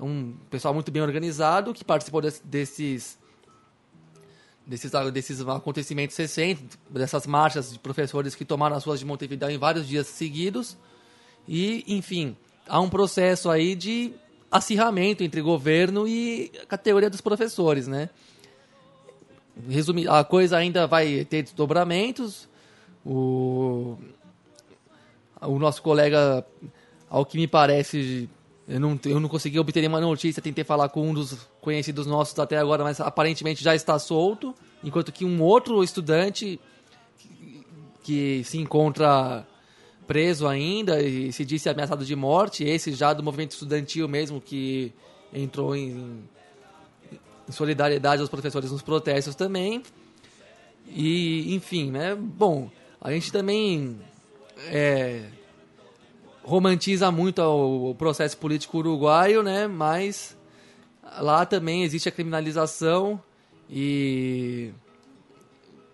Um pessoal muito bem organizado que participou desse, desses desses, desses acontecimentos recentes, dessas marchas de professores que tomaram as ruas de Montevideo em vários dias seguidos. E, enfim, há um processo aí de acirramento entre governo e categoria dos professores, né? Resumir, a coisa ainda vai ter desdobramentos. O, o nosso colega, ao que me parece, eu não, eu não consegui obter nenhuma notícia, tentei falar com um dos conhecidos nossos até agora, mas aparentemente já está solto, enquanto que um outro estudante que, que se encontra preso ainda e se disse ameaçado de morte. Esse já do movimento estudantil mesmo, que entrou em, em solidariedade aos professores nos protestos também. E, enfim, né? Bom, a gente também é, romantiza muito o, processo político uruguaio, né? Mas lá também existe a criminalização e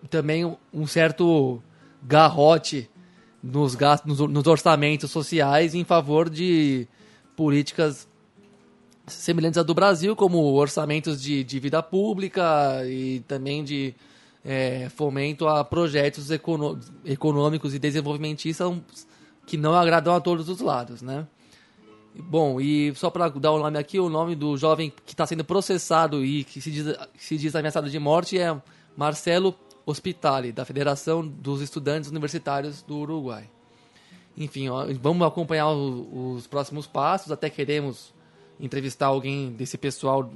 também um certo garrote nos gastos, nos, nos orçamentos sociais em favor de políticas semelhantes à do Brasil, como orçamentos de dívida pública e também de é, fomento a projetos econômicos e desenvolvimentistas que não agradam a todos os lados, né? Bom, e só para dar o nome aqui, o nome do jovem que está sendo processado e que se diz, se diz ameaçado de morte é Marcelo Hospitali, da Federação dos Estudantes Universitários do Uruguai. Enfim, ó, vamos acompanhar o, os próximos passos, até queremos entrevistar alguém desse pessoal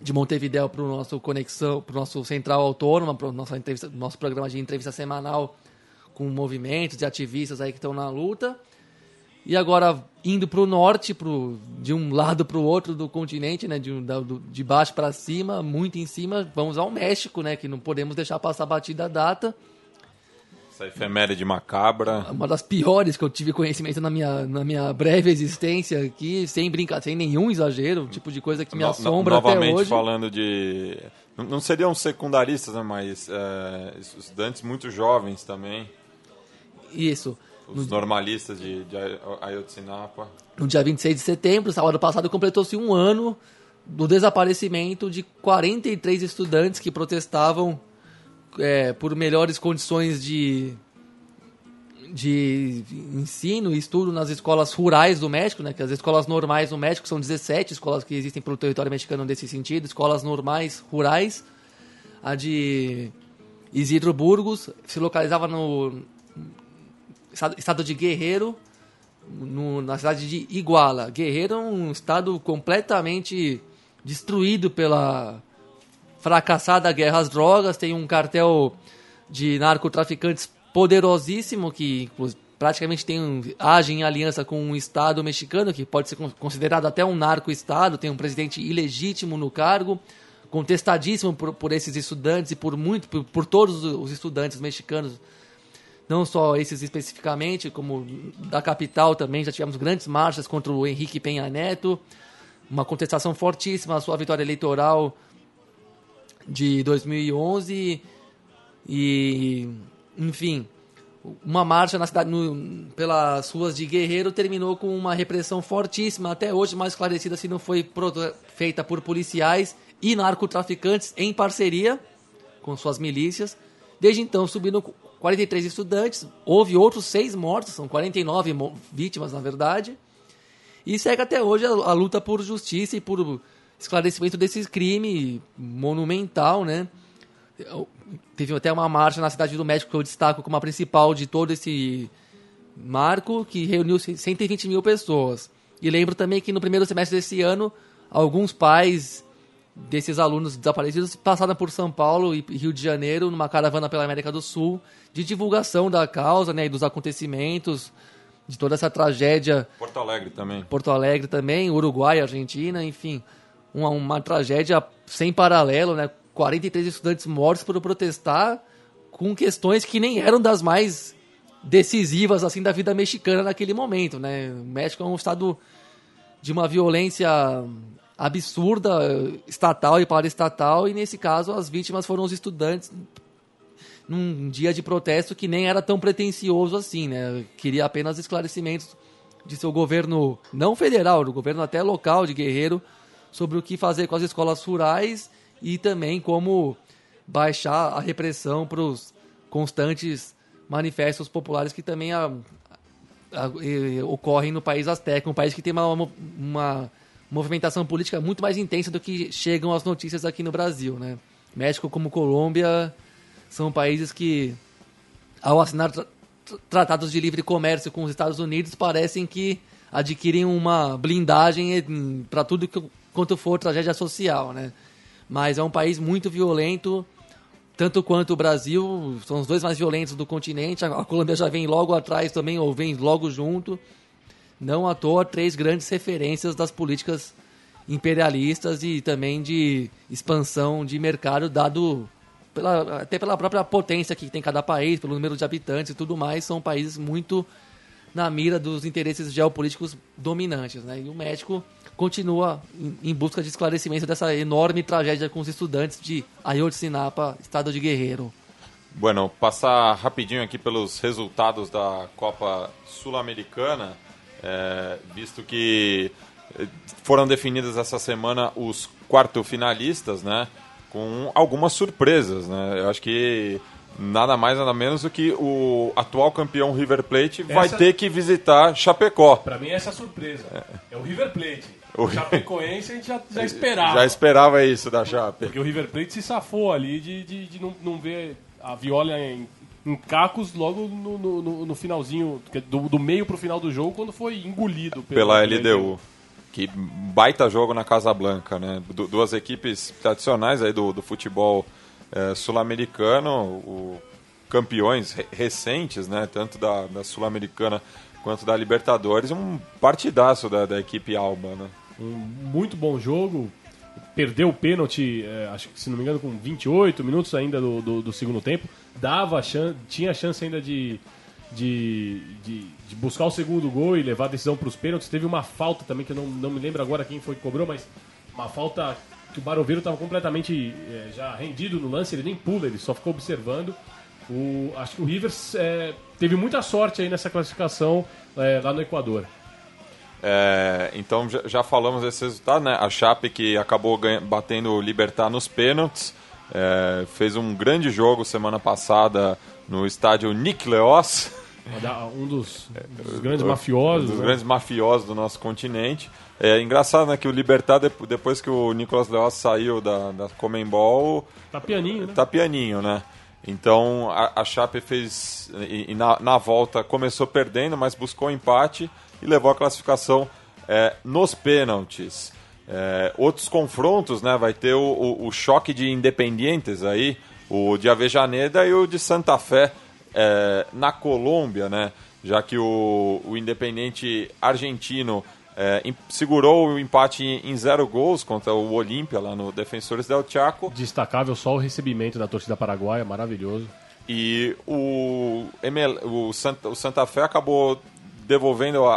de Montevideo para o nosso conexão, para o nosso central autônoma, para o nosso, nosso programa de entrevista semanal com movimentos e ativistas aí que estão na luta. E agora indo para o norte, pro, de um lado para o outro do continente, né, de, de baixo para cima, muito em cima, vamos ao México, né, que não podemos deixar passar batida a data. Essa efeméride macabra. Uma das piores que eu tive conhecimento na minha, na minha breve existência aqui, sem brincar, sem nenhum exagero, tipo de coisa que me assombra no, até hoje. Novamente falando de... Não seriam secundaristas, né, mas é, estudantes muito jovens também. Isso. Os no, normalistas de, de Ayotzinapa. No dia 26 de setembro, sábado passado, completou-se um ano do desaparecimento de 43 estudantes que protestavam é, por melhores condições de, de ensino e estudo nas escolas rurais do México, né, que as escolas normais do México são 17 escolas que existem pelo território mexicano nesse sentido, escolas normais rurais. A de Isidro Burgos se localizava no, estado de Guerreiro, no, na cidade de Iguala. Guerreiro é um estado completamente destruído pela fracassada guerra às drogas, tem um cartel de narcotraficantes poderosíssimo que praticamente tem um, age em aliança com um estado mexicano que pode ser considerado até um narco-estado, tem um presidente ilegítimo no cargo, contestadíssimo por, por esses estudantes e por muito por, por todos os estudantes mexicanos não só esses especificamente, como da capital também, já tivemos grandes marchas contra o Henrique Penha Neto, uma contestação fortíssima à sua vitória eleitoral de 2011 e, enfim, uma marcha na cidade, no, pelas ruas de Guerreiro terminou com uma repressão fortíssima, até hoje mais esclarecida se não foi feita por policiais e narcotraficantes em parceria com suas milícias. Desde então subiram 43 estudantes, houve outros seis mortos, são 49 vítimas na verdade. E segue até hoje a, a luta por justiça e por esclarecimento desse crime monumental, né? Teve até uma marcha na Cidade do México que eu destaco como a principal de todo esse marco, que reuniu 120 mil pessoas. E lembro também que no primeiro semestre desse ano, alguns pais desses alunos desaparecidos passaram por São Paulo e Rio de Janeiro numa caravana pela América do Sul de divulgação da causa né, e dos acontecimentos, de toda essa tragédia. Porto Alegre também. Porto Alegre também, Uruguai, Argentina, enfim. Uma, uma tragédia sem paralelo, né? 43 estudantes mortos por protestar com questões que nem eram das mais decisivas assim da vida mexicana naquele momento, né? O México é um estado de uma violência absurda, estatal e paraestatal, e nesse caso as vítimas foram os estudantes num dia de protesto que nem era tão pretensioso assim, né? Queria apenas esclarecimentos de seu governo não federal, do governo até local de Guerreiro, sobre o que fazer com as escolas rurais e também como baixar a repressão para os constantes manifestos populares que também a, a, a, ocorrem no país azteca, um país que tem uma, uma movimentação política muito mais intensa do que chegam as notícias aqui no Brasil, né? México como Colômbia são países que, ao assinar tra tratados de livre comércio com os Estados Unidos, parecem que adquirem uma blindagem para tudo que, quanto for tragédia social, né? mas é um país muito violento, tanto quanto o Brasil, são os dois mais violentos do continente. A Colômbia já vem logo atrás também, ou vem logo junto. Não à toa, três grandes referências das políticas imperialistas e também de expansão de mercado, dado pela, até pela própria potência que tem cada país, pelo número de habitantes e tudo mais, são países muito na mira dos interesses geopolíticos dominantes. Né? E o México continua em busca de esclarecimento dessa enorme tragédia com os estudantes de Ayotzinapa, estado de Guerreiro. Bueno, passar rapidinho aqui pelos resultados da Copa Sul-Americana, é, visto que eh, foram definidas essa semana os quarto finalistas, né? Com algumas surpresas, né? Eu acho que nada mais nada menos do que o atual campeão River Plate essa... vai ter que visitar Chapecó. Para mim essa é a surpresa. É. é o River Plate. [laughs] O Chapecoense a gente já, já esperava. Já esperava isso da Chape. Porque o River Plate se safou ali de, de, de não, não ver a Viola em, em cacos logo no, no, no finalzinho, do, do, meio pro final do jogo, quando foi engolido pela, pela LDU. Que baita jogo na Casa Blanca, né? Du duas equipes tradicionais aí do, do futebol é, sul-americano, campeões re recentes, né? Tanto da, da Sul-Americana quanto da Libertadores, um partidaço da, da equipe Alba, né? Um muito bom jogo. Perdeu o pênalti, é, acho que se não me engano, com 28 minutos ainda do, do, do segundo tempo. Dava chance, tinha chance ainda de, de, de, de, buscar o segundo gol e levar a decisão para os pênaltis. Teve uma falta também, que eu não, não me lembro agora quem foi que cobrou, mas uma falta que o Baroveiro estava completamente é, já rendido no lance, ele nem pula, ele só ficou observando. O, acho que o Rivers é, teve muita sorte aí nessa classificação é, lá no Equador. É, então já, já, falamos desse resultado, né? A Chape que acabou ganha, batendo o Libertar nos pênaltis, é, fez um grande jogo semana passada no estádio Nick Leos. Um dos, dos grandes mafiosos. Um dos né? grandes mafiosos do nosso continente. É engraçado, né, que o Libertar, depois que o Nicolas Leos saiu da, da Comembol... Tá pianinho, né? Tá pianinho, né? Então a, a Chape fez... E, e na, na volta começou perdendo, mas buscou empate e levou a classificação é, nos pênaltis. É, outros confrontos, né? Vai ter o, o, o, choque de Independientes aí, o de Avejaneda e o de Santa Fé é, na Colômbia, né? Já que o, o Independente argentino é, segurou o empate em, zero gols contra o Olímpia lá no Defensores del Chaco. Destacável só o recebimento da torcida paraguaia, maravilhoso. E o, o, Santa, o Santa Fé acabou devolvendo a,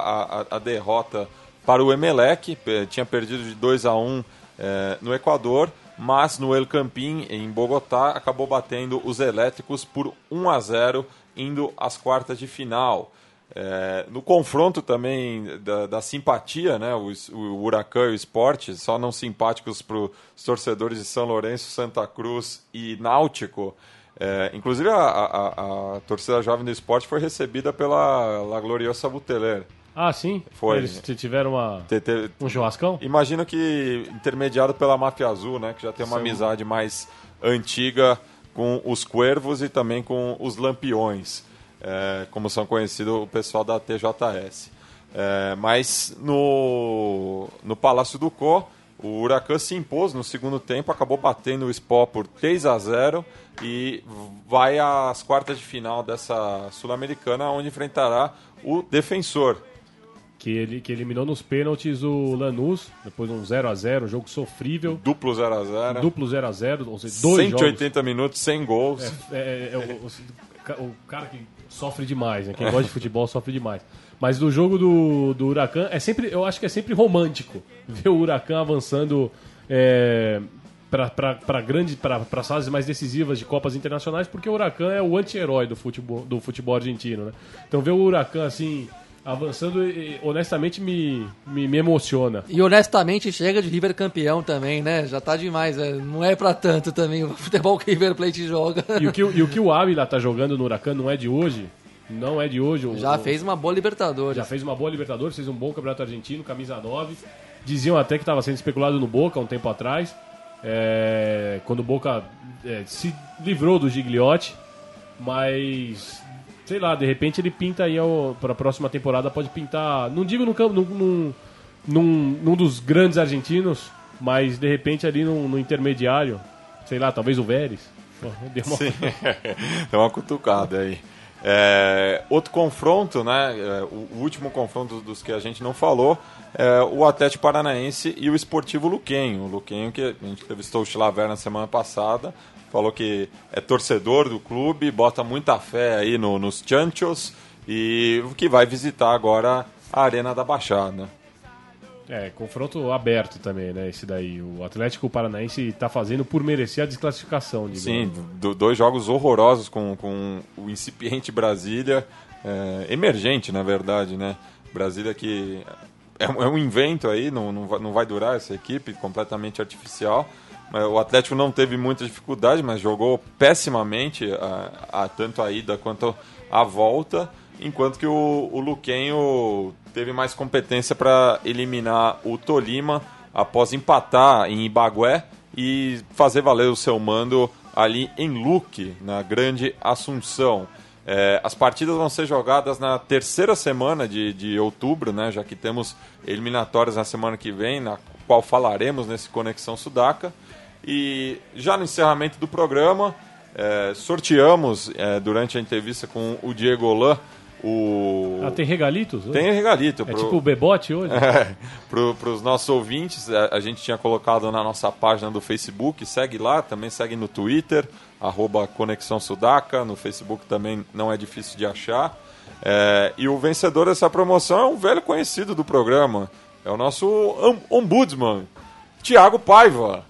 a, a derrota para o Emelec, tinha perdido de 2 a 1 é, no Equador, mas no El Campín, em Bogotá, acabou batendo os elétricos por 1 a 0 indo às quartas de final. É, no confronto também da, da simpatia, né, o, o Huracan e o Esporte, só não simpáticos para os torcedores de São Lourenço, Santa Cruz e Náutico. É, inclusive a, a, a, torcida jovem do esporte foi recebida pela La Gloriosa Buteler. Ah, sim? Foi. Eles tiveram uma, Te- te- um churrascão? Imagino que intermediado pela Máfia Azul, né, que já tem uma Sim. amizade mais antiga com os Cuervos e também com os Lampiões, é, como são conhecidos o pessoal da TJS. É, mas no, no Palácio do Có, o Huracan se impôs no segundo tempo, acabou batendo o Spó por 3 a 0 e vai às quartas de final dessa Sul-Americana, onde enfrentará o Defensor. Que, ele, que eliminou nos pênaltis o Lanús, depois um 0x0, um jogo sofrível, Duplo 0 a 0 duplo 0x0, ou seja, dois 180 minutos sem gols. jogos. É, é- é o, o- cara que sofre demais, né? Quem gosta de futebol sofre demais. Mas do jogo do, do Huracan, é sempre, eu acho que é sempre romântico ver o Huracan avançando é, para grande para as fases mais decisivas de Copas Internacionais, porque o Huracan é o anti-herói do futebol, do futebol argentino. Né? Então ver o Huracan assim avançando, honestamente, me, me, me emociona. E honestamente chega de River campeão também, né? Já tá demais, é, não é pra tanto também o [laughs] futebol que o River Plate joga. E o que, o- e o que o Ávila tá jogando no Huracan não é de hoje. Não é de hoje. O- Já o- fez uma boa Libertadores. Já fez uma boa Libertadores, fez um bom Campeonato Argentino, camisa 9. Diziam até que estava sendo especulado no Boca um tempo atrás, é, quando o Boca é, se livrou do Gigliotti, mas sei lá, de repente ele pinta aí para a próxima temporada, pode pintar, não digo no campo, num, num, num, num dos grandes argentinos, mas de repente ali no, no intermediário, sei lá, talvez o Vélez. [laughs] Deu uma- Sim, [laughs] tem uma cutucada aí. É, outro confronto, né? é, o último confronto dos que a gente não falou, é o Atlético Paranaense e o Esportivo Luquenho. O Luquenho que a gente entrevistou o Chilaver na semana passada, falou que é torcedor do clube, bota muita fé aí no- nos Chanchos e que vai visitar agora a Arena da Baixada. É, confronto aberto também, né? Esse daí. O Atlético Paranaense tá fazendo por merecer a desclassificação, digamos. Sim, do- dois jogos horrorosos com, com o incipiente Brasília, é, emergente na verdade, né? Brasília que é, um- é um invento aí, não, não, vai, não vai durar essa equipe, completamente artificial. Mas O Atlético não teve muita dificuldade, mas jogou pessimamente, a, a- tanto a ida quanto a volta, enquanto que o, o Luquenho teve mais competência para eliminar o Tolima após empatar em Ibagué e fazer valer o seu mando ali em Luque, na Grande Assunção. É, as partidas vão ser jogadas na terceira semana de, de outubro, né, já que temos eliminatórias na semana que vem, na qual falaremos nesse Conexão Sudaca. E já no encerramento do programa, é, sorteamos é, durante a entrevista com o Diego Olan o. Ah, tem regalitos? hoje? Tem regalito. É pro- tipo o Bebote hoje? [laughs] é, para os nossos ouvintes, a, a gente tinha colocado na nossa página do Facebook, segue lá, também segue no Twitter, arroba Conexão Sudaca, no Facebook também não é difícil de achar. É, e o vencedor dessa promoção é um velho conhecido do programa, é o nosso om- ombudsman, Tiago Paiva.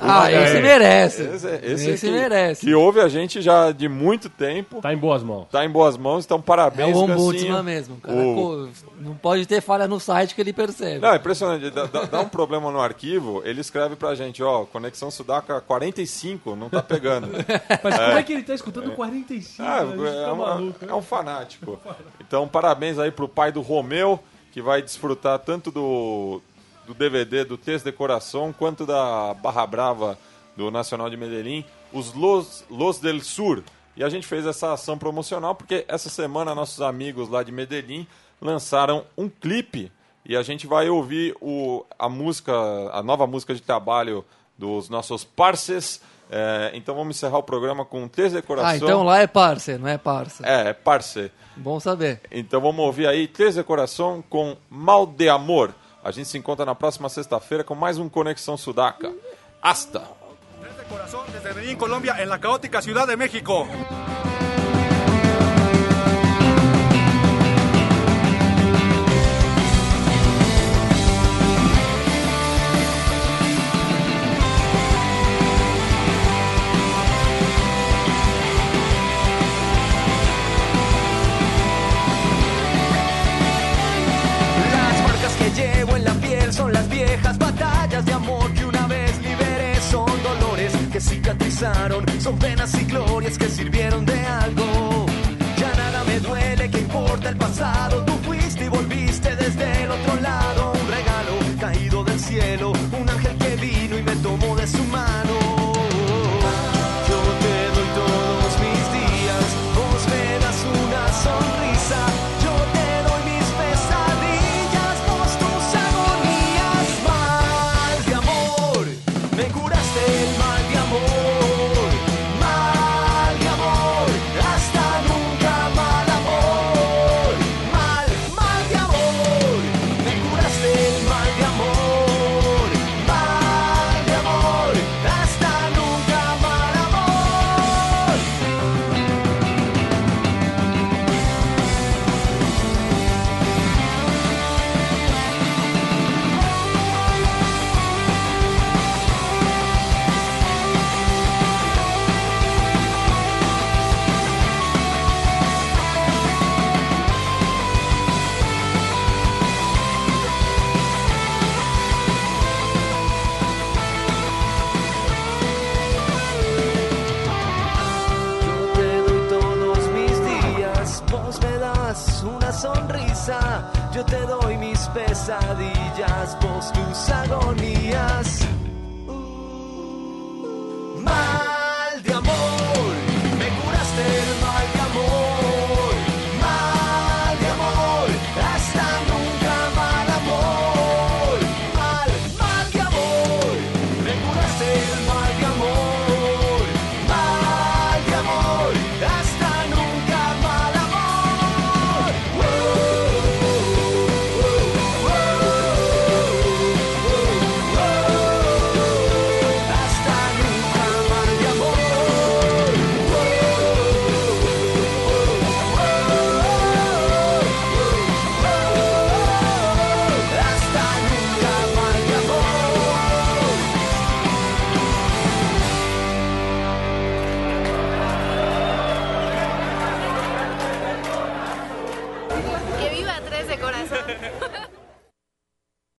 Ah, É, esse merece. Esse, Esse, esse que, merece. Que ouve a gente já de muito tempo, Tá em boas mãos. tá em boas mãos, então É parabéns, o Gancinho. ombudsman mesmo. Cara. O- Não pode ter falha no site que ele percebe. Não, é impressionante. Dá, dá- um problema no arquivo, ele escreve pra gente, ó, conexão Sudaca 45, não tá pegando. [laughs] Mas como é que ele tá escutando 45? Ah, é, tá um, maluco, é um fanático. Então, parabéns aí pro pai do Romeu, que vai desfrutar tanto do, do DVD do Test de Coração, quanto da Barra Brava do Nacional de Medellín, os Los, Los del Sur. E a gente fez essa ação promocional porque essa semana nossos amigos lá de Medellín lançaram um clipe e a gente vai ouvir o, a música, a nova música de trabalho dos nossos parces. É, então vamos encerrar o programa com Test de Coração. Ah, então lá é parça, não é parça. É, parce. Bom saber. Então vamos ouvir aí Três de Coração com Mal de Amor. A gente se encontra na próxima sexta-feira com mais um Conexão Sudaca. Hasta! Tres de corazón desde Medellín, Colombia, en la caótica Ciudad de México. Son penas y glorias que sirvieron de algo.